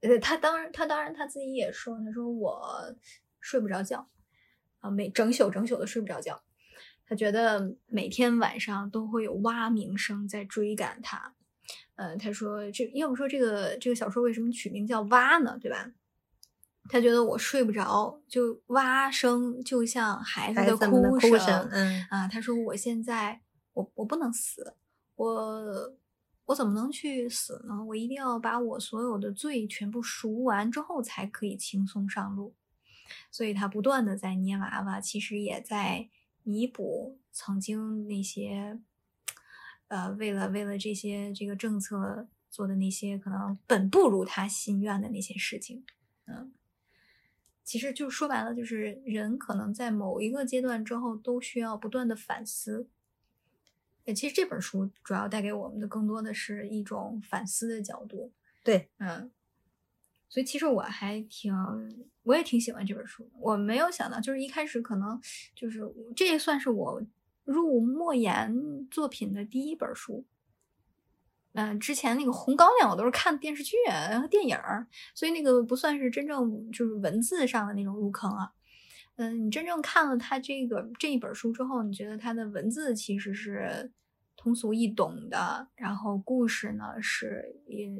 呃，他当然，他当然他自己也说，他说我睡不着觉啊，每整宿整宿的睡不着觉。他觉得每天晚上都会有蛙鸣声在追赶他。呃，他说这要不说这个这个小说为什么取名叫蛙呢？对吧？他觉得我睡不着，就蛙声就像孩子的哭声，嗯，啊，他说我现在我我不能死，我我怎么能去死呢？我一定要把我所有的罪全部赎完之后，才可以轻松上路。所以他不断的在捏娃娃，其实也在弥补曾经那些，呃，为了为了这些这个政策做的那些可能本不如他心愿的那些事情，嗯。其实就说白了，就是人可能在某一个阶段之后，都需要不断的反思。呃其实这本书主要带给我们的更多的是一种反思的角度。对，嗯，所以其实我还挺，我也挺喜欢这本书的。我没有想到，就是一开始可能就是这也算是我入莫言作品的第一本书。嗯、之前那个《红高粱》我都是看电视剧啊和电影儿，所以那个不算是真正就是文字上的那种入坑啊。嗯，你真正看了他这个这一本书之后，你觉得他的文字其实是通俗易懂的，然后故事呢是也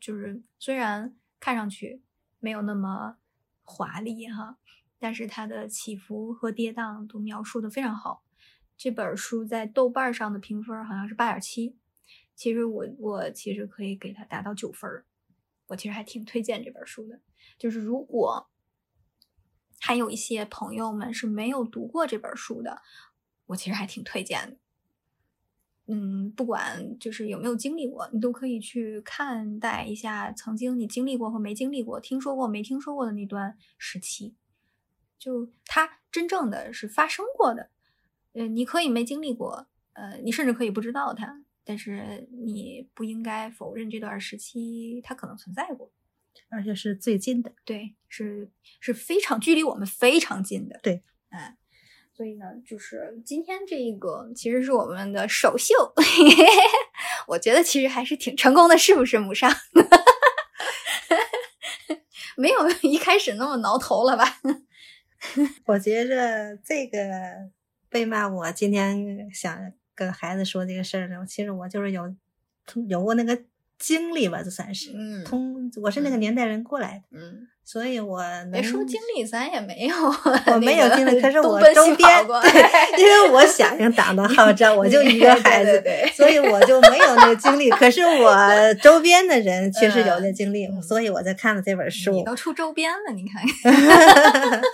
就是虽然看上去没有那么华丽哈，但是它的起伏和跌宕都描述的非常好。这本书在豆瓣上的评分好像是八点七，其实我我其实可以给它达到九分，我其实还挺推荐这本书的。就是如果还有一些朋友们是没有读过这本书的，我其实还挺推荐的。嗯，不管就是有没有经历过，你都可以去看待一下曾经你经历过和没经历过、听说过没听说过的那段时期，就它真正的是发生过的。呃，你可以没经历过，呃，你甚至可以不知道它，但是你不应该否认这段时期它可能存在过。而且是最近的，对，是是非常距离我们非常近的。对，哎，所以呢，就是今天这个其实是我们的首秀，我觉得其实还是挺成功的，是不是，母上？没有一开始那么挠头了吧？我觉着这个被骂，我今天想跟孩子说这个事儿呢，其实我就是有有过那个经历吧，就算是嗯通，我是那个年代人过来的，嗯，所以我能别说经历，咱也没有，我没有经历，可是我周边，对，因为我响应党的号召，我就一个孩子，所以我就没有那个经历。可是我周边的人确实有那经历，嗯所以我在看了这本书你。都出周边了，你看看。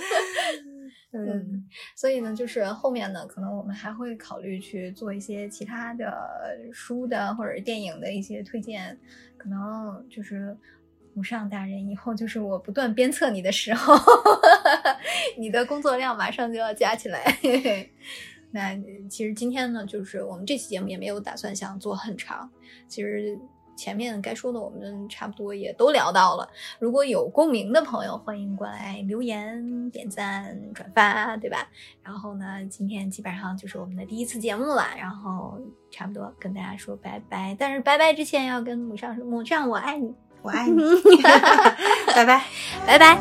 嗯，所以呢，就是后面呢，可能我们还会考虑去做一些其他的书的或者电影的一些推荐，可能就是母上大人以后就是我不断鞭策你的时候，你的工作量马上就要加起来。那其实今天呢，就是我们这期节目也没有打算想做很长，其实。前面该说的我们差不多也都聊到了，如果有共鸣的朋友，欢迎过来留言、点赞、转发，对吧？然后呢，今天基本上就是我们的第一次节目了，然后差不多跟大家说拜拜。但是拜拜之前要跟母上说，母上我爱你，我爱你 拜拜。拜拜。